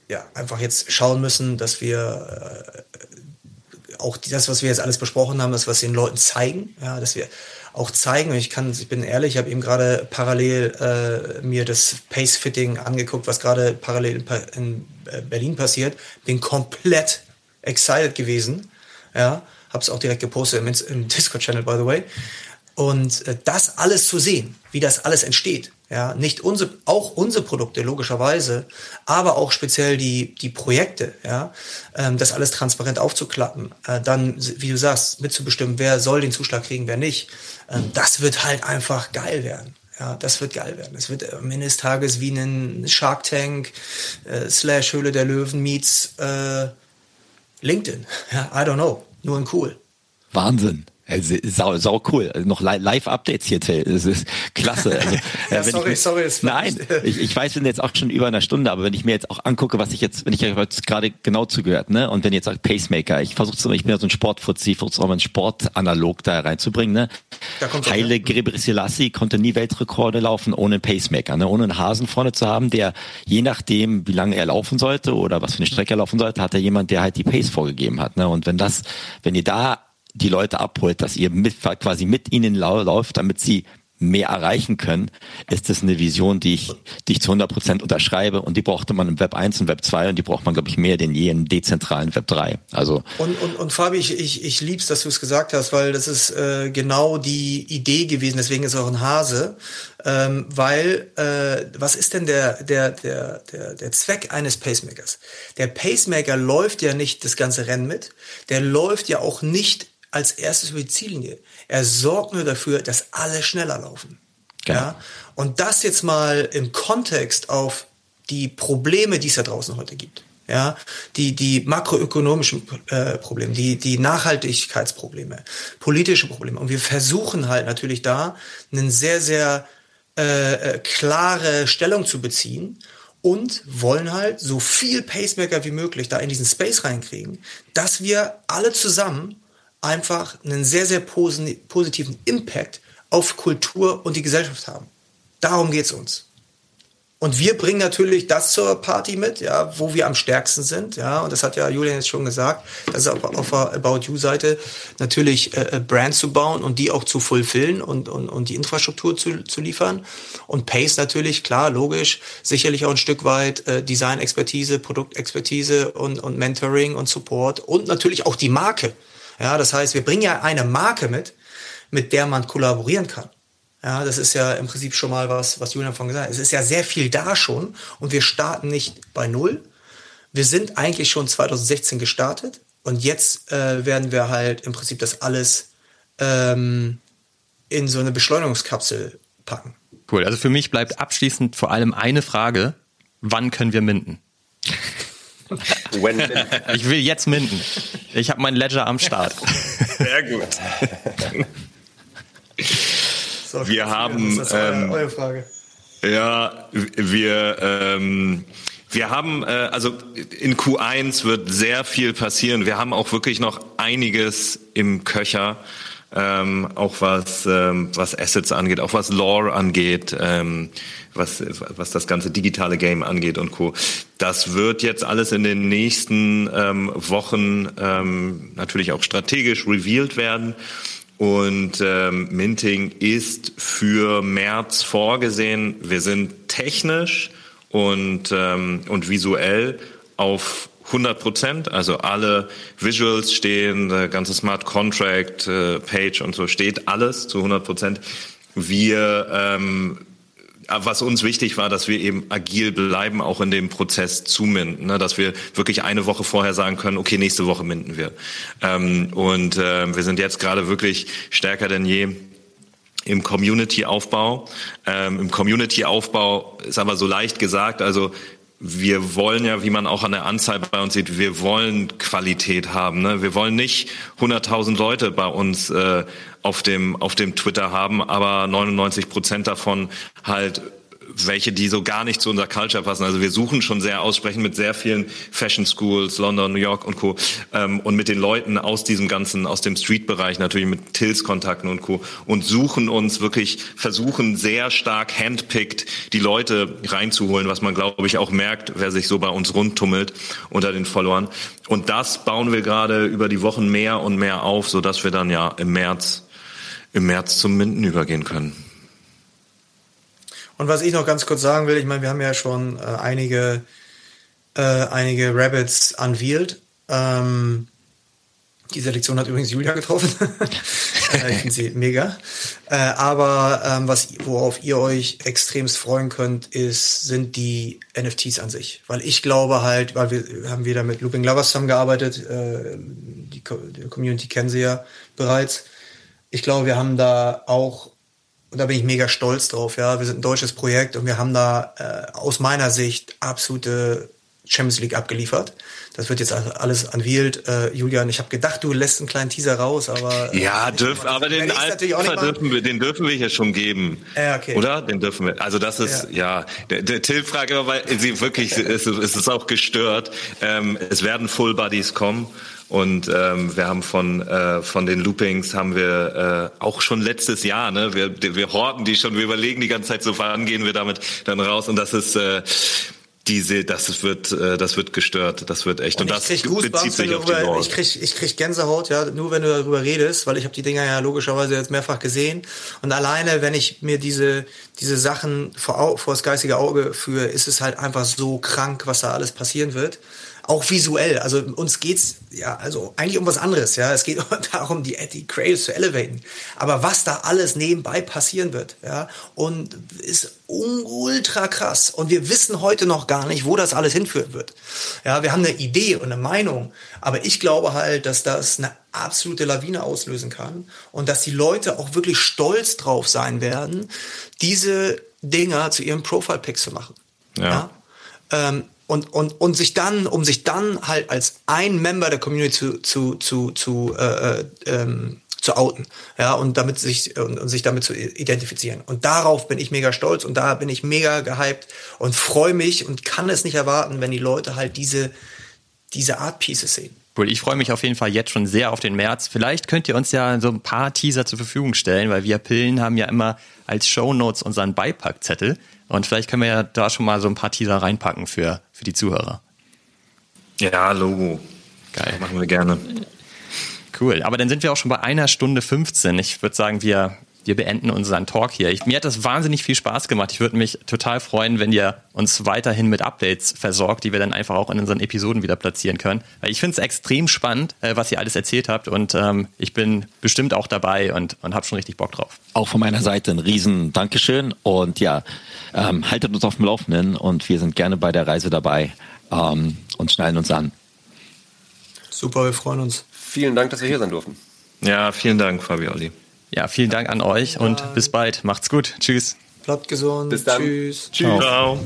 ja einfach jetzt schauen müssen, dass wir äh, auch das, was wir jetzt alles besprochen haben, das was den Leuten zeigen, ja, dass wir auch zeigen. Ich kann, ich bin ehrlich, ich habe eben gerade parallel äh, mir das Pace-Fitting angeguckt, was gerade parallel in, in, äh, Berlin passiert. Bin komplett excited gewesen. Ja, habe es auch direkt gepostet im, im Discord-Channel, by the way. Und äh, das alles zu sehen, wie das alles entsteht, ja, nicht unsere, auch unsere Produkte logischerweise, aber auch speziell die die Projekte, ja, ähm, das alles transparent aufzuklappen, äh, dann, wie du sagst, mitzubestimmen, wer soll den Zuschlag kriegen, wer nicht, ähm, das wird halt einfach geil werden. Ja, das wird geil werden. Es wird am Ende des Tages wie ein Shark Tank äh, slash Höhle der Löwen meets äh, LinkedIn. Ja, I don't know. Nur ein cool. Wahnsinn. Also, sau, sau cool. Also noch Live-Updates hier, Till. Das ist klasse. Also, ja, sorry, ich, sorry. Nein, ich, ich weiß, wir sind jetzt auch schon über einer Stunde, aber wenn ich mir jetzt auch angucke, was ich jetzt, wenn ich jetzt gerade genau zugehört, ne, und wenn jetzt sagt Pacemaker, ich versuche ich bin ja so ein Sportfuzzi, ich versuche auch mal ein Sportanalog da reinzubringen, ne. Da Heile Gebre Selassie konnte nie Weltrekorde laufen ohne einen Pacemaker, ne, ohne einen Hasen vorne zu haben, der je nachdem, wie lange er laufen sollte oder was für eine Strecke er laufen sollte, hat er jemand, der halt die Pace vorgegeben hat, ne, und wenn das, wenn ihr da die Leute abholt, dass ihr mit, quasi mit ihnen lauft, damit sie mehr erreichen können, ist das eine Vision, die ich, die ich zu 100 Prozent unterschreibe und die brauchte man im Web 1 und Web 2 und die braucht man, glaube ich, mehr denn je im dezentralen Web 3. Also und, und, und Fabi, ich, ich, ich lieb's, dass du es gesagt hast, weil das ist äh, genau die Idee gewesen, deswegen ist auch ein Hase, ähm, weil äh, was ist denn der, der, der, der, der Zweck eines Pacemakers? Der Pacemaker läuft ja nicht das ganze Rennen mit, der läuft ja auch nicht als erstes über die Ziellinie. Er sorgt nur dafür, dass alle schneller laufen. Genau. Ja? Und das jetzt mal im Kontext auf die Probleme, die es da draußen heute gibt. Ja, die, die makroökonomischen äh, Probleme, die, die Nachhaltigkeitsprobleme, politische Probleme. Und wir versuchen halt natürlich da eine sehr, sehr äh, äh, klare Stellung zu beziehen und wollen halt so viel Pacemaker wie möglich da in diesen Space reinkriegen, dass wir alle zusammen einfach einen sehr, sehr positiven Impact auf Kultur und die Gesellschaft haben. Darum geht's uns. Und wir bringen natürlich das zur Party mit, ja, wo wir am stärksten sind, ja. Und das hat ja Julian jetzt schon gesagt. Das ist auf, auf der About You Seite natürlich äh, äh, Brands zu bauen und die auch zu fulfillen und, und, und die Infrastruktur zu, zu liefern. Und Pace natürlich, klar, logisch, sicherlich auch ein Stück weit äh, Design-Expertise, Produktexpertise und, und Mentoring und Support und natürlich auch die Marke. Ja, das heißt, wir bringen ja eine Marke mit, mit der man kollaborieren kann. Ja, das ist ja im Prinzip schon mal was, was Julian von gesagt hat. Es ist ja sehr viel da schon und wir starten nicht bei Null. Wir sind eigentlich schon 2016 gestartet und jetzt äh, werden wir halt im Prinzip das alles ähm, in so eine Beschleunigungskapsel packen. Cool. Also für mich bleibt abschließend vor allem eine Frage. Wann können wir minden? ich will jetzt minden. Ich habe mein Ledger am Start. Sehr gut. So, wir haben. Das ist ähm, eure Frage. Ja, wir. Ähm, wir haben, äh, also in Q1 wird sehr viel passieren. Wir haben auch wirklich noch einiges im Köcher, ähm, auch was, ähm, was Assets angeht, auch was Lore angeht, ähm, was, was das ganze digitale Game angeht und Co. Das wird jetzt alles in den nächsten ähm, Wochen ähm, natürlich auch strategisch revealed werden. Und ähm, Minting ist für März vorgesehen. Wir sind technisch und, ähm, und visuell auf 100 Prozent, also alle Visuals stehen, der ganze Smart Contract äh, Page und so steht alles zu 100 Prozent. Wir ähm, was uns wichtig war, dass wir eben agil bleiben, auch in dem Prozess zu minden, ne? dass wir wirklich eine Woche vorher sagen können, okay, nächste Woche minden wir. Ähm, und äh, wir sind jetzt gerade wirklich stärker denn je im Community-Aufbau. Ähm, Im Community-Aufbau ist aber so leicht gesagt, also wir wollen ja, wie man auch an der Anzahl bei uns sieht, wir wollen Qualität haben. Ne? Wir wollen nicht 100.000 Leute bei uns äh, auf dem auf dem Twitter haben, aber 99 Prozent davon halt welche, die so gar nicht zu unserer Culture passen. Also wir suchen schon sehr aussprechen mit sehr vielen Fashion Schools, London, New York und Co. Ähm, und mit den Leuten aus diesem ganzen, aus dem Street-Bereich, natürlich mit Tills-Kontakten und Co. Und suchen uns wirklich, versuchen sehr stark handpicked die Leute reinzuholen, was man, glaube ich, auch merkt, wer sich so bei uns rundtummelt unter den Followern. Und das bauen wir gerade über die Wochen mehr und mehr auf, sodass wir dann ja im März, im März zum Minden übergehen können. Und was ich noch ganz kurz sagen will, ich meine, wir haben ja schon äh, einige, äh, einige Rabbits unveiled. Ähm, die Selektion hat übrigens Julia getroffen. äh, ich finde sie mega. Äh, aber ähm, was, worauf ihr euch extremst freuen könnt, ist, sind die NFTs an sich. Weil ich glaube halt, weil wir haben wieder mit Looping Lovers zusammengearbeitet, äh, die, die Community kennen sie ja bereits. Ich glaube, wir haben da auch und da bin ich mega stolz drauf. Ja, wir sind ein deutsches Projekt und wir haben da äh, aus meiner Sicht absolute Champions League abgeliefert. Das wird jetzt alles unveiled. Äh, Julian, ich habe gedacht, du lässt einen kleinen Teaser raus, aber ja, dürf, aber den Alpha dürfen wir, den dürfen wir hier schon geben, ja, okay. oder? Den dürfen wir. Also das ist ja, ja der, der Till fragt immer, weil sie wirklich, es, es ist auch gestört. Ähm, es werden Full Buddies kommen. Und ähm, wir haben von äh, von den Loopings haben wir äh, auch schon letztes Jahr, ne, wir wir horten die schon, wir überlegen die ganze Zeit so, wann gehen wir damit dann raus und das ist äh, diese, das wird, äh, das wird gestört, das wird echt. Und, und das bezieht sich auf die darüber, Ich krieg, ich krieg Gänsehaut, ja, nur wenn du darüber redest, weil ich habe die Dinger ja logischerweise jetzt mehrfach gesehen. Und alleine, wenn ich mir diese, diese Sachen vor, vor das geistige Auge führe, ist es halt einfach so krank, was da alles passieren wird. Auch visuell. Also uns geht's ja also eigentlich um was anderes. Ja, es geht darum, die, die Creatives zu elevaten. Aber was da alles nebenbei passieren wird, ja, und ist ultra krass. Und wir wissen heute noch gar nicht, wo das alles hinführen wird. Ja, wir haben eine Idee und eine Meinung, aber ich glaube halt, dass das eine absolute Lawine auslösen kann und dass die Leute auch wirklich stolz drauf sein werden, diese Dinger zu ihrem Profile-Pick zu machen. Ja. ja? Ähm, und, und, und sich dann, um sich dann halt als ein Member der Community zu, zu, zu, zu, äh, äh, ähm, zu outen, ja, und damit sich und, und sich damit zu identifizieren. Und darauf bin ich mega stolz und da bin ich mega gehypt und freue mich und kann es nicht erwarten, wenn die Leute halt diese diese Art Pieces sehen. Cool, ich freue mich auf jeden Fall jetzt schon sehr auf den März. Vielleicht könnt ihr uns ja so ein paar Teaser zur Verfügung stellen, weil wir Pillen haben ja immer als Shownotes unseren Beipackzettel. Und vielleicht können wir ja da schon mal so ein paar Teaser reinpacken für, für die Zuhörer. Ja, Logo. Geil. Machen wir gerne. Cool. Aber dann sind wir auch schon bei einer Stunde 15. Ich würde sagen, wir, wir beenden unseren Talk hier. Ich, mir hat das wahnsinnig viel Spaß gemacht. Ich würde mich total freuen, wenn ihr uns weiterhin mit Updates versorgt, die wir dann einfach auch in unseren Episoden wieder platzieren können. Weil ich finde es extrem spannend, äh, was ihr alles erzählt habt und ähm, ich bin bestimmt auch dabei und, und habe schon richtig Bock drauf. Auch von meiner Seite ein riesen Dankeschön und ja, ähm, haltet uns auf dem Laufenden und wir sind gerne bei der Reise dabei ähm, und schnallen uns an. Super, wir freuen uns. Vielen Dank, dass wir hier sein durften. Ja, vielen Dank, Fabioli. Ja, vielen Dank an euch und bis bald. Macht's gut. Tschüss. Bleibt gesund. Bis dann. Tschüss. Tschüss. Ciao.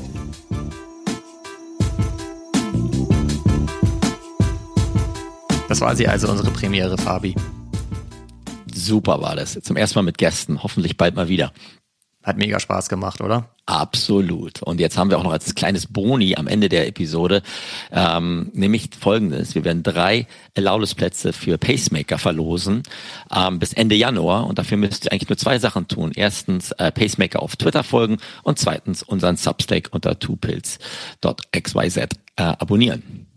Das war sie also, unsere Premiere, Fabi. Super war das. Zum ersten Mal mit Gästen. Hoffentlich bald mal wieder. Hat mega Spaß gemacht, oder? Absolut. Und jetzt haben wir auch noch als kleines Boni am Ende der Episode, ähm, nämlich folgendes. Wir werden drei Allowless-Plätze für Pacemaker verlosen ähm, bis Ende Januar. Und dafür müsst ihr eigentlich nur zwei Sachen tun. Erstens äh, Pacemaker auf Twitter folgen und zweitens unseren Substack unter twopills.xyz äh, abonnieren.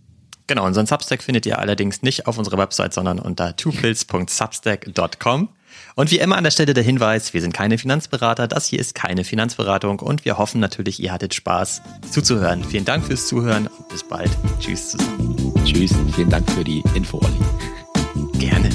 Genau, unseren Substack findet ihr allerdings nicht auf unserer Website, sondern unter twopills.substack.com. Und wie immer an der Stelle der Hinweis, wir sind keine Finanzberater, das hier ist keine Finanzberatung und wir hoffen natürlich, ihr hattet Spaß zuzuhören. Vielen Dank fürs Zuhören und bis bald. Tschüss zusammen. Tschüss, vielen Dank für die Info, Olli. Gerne.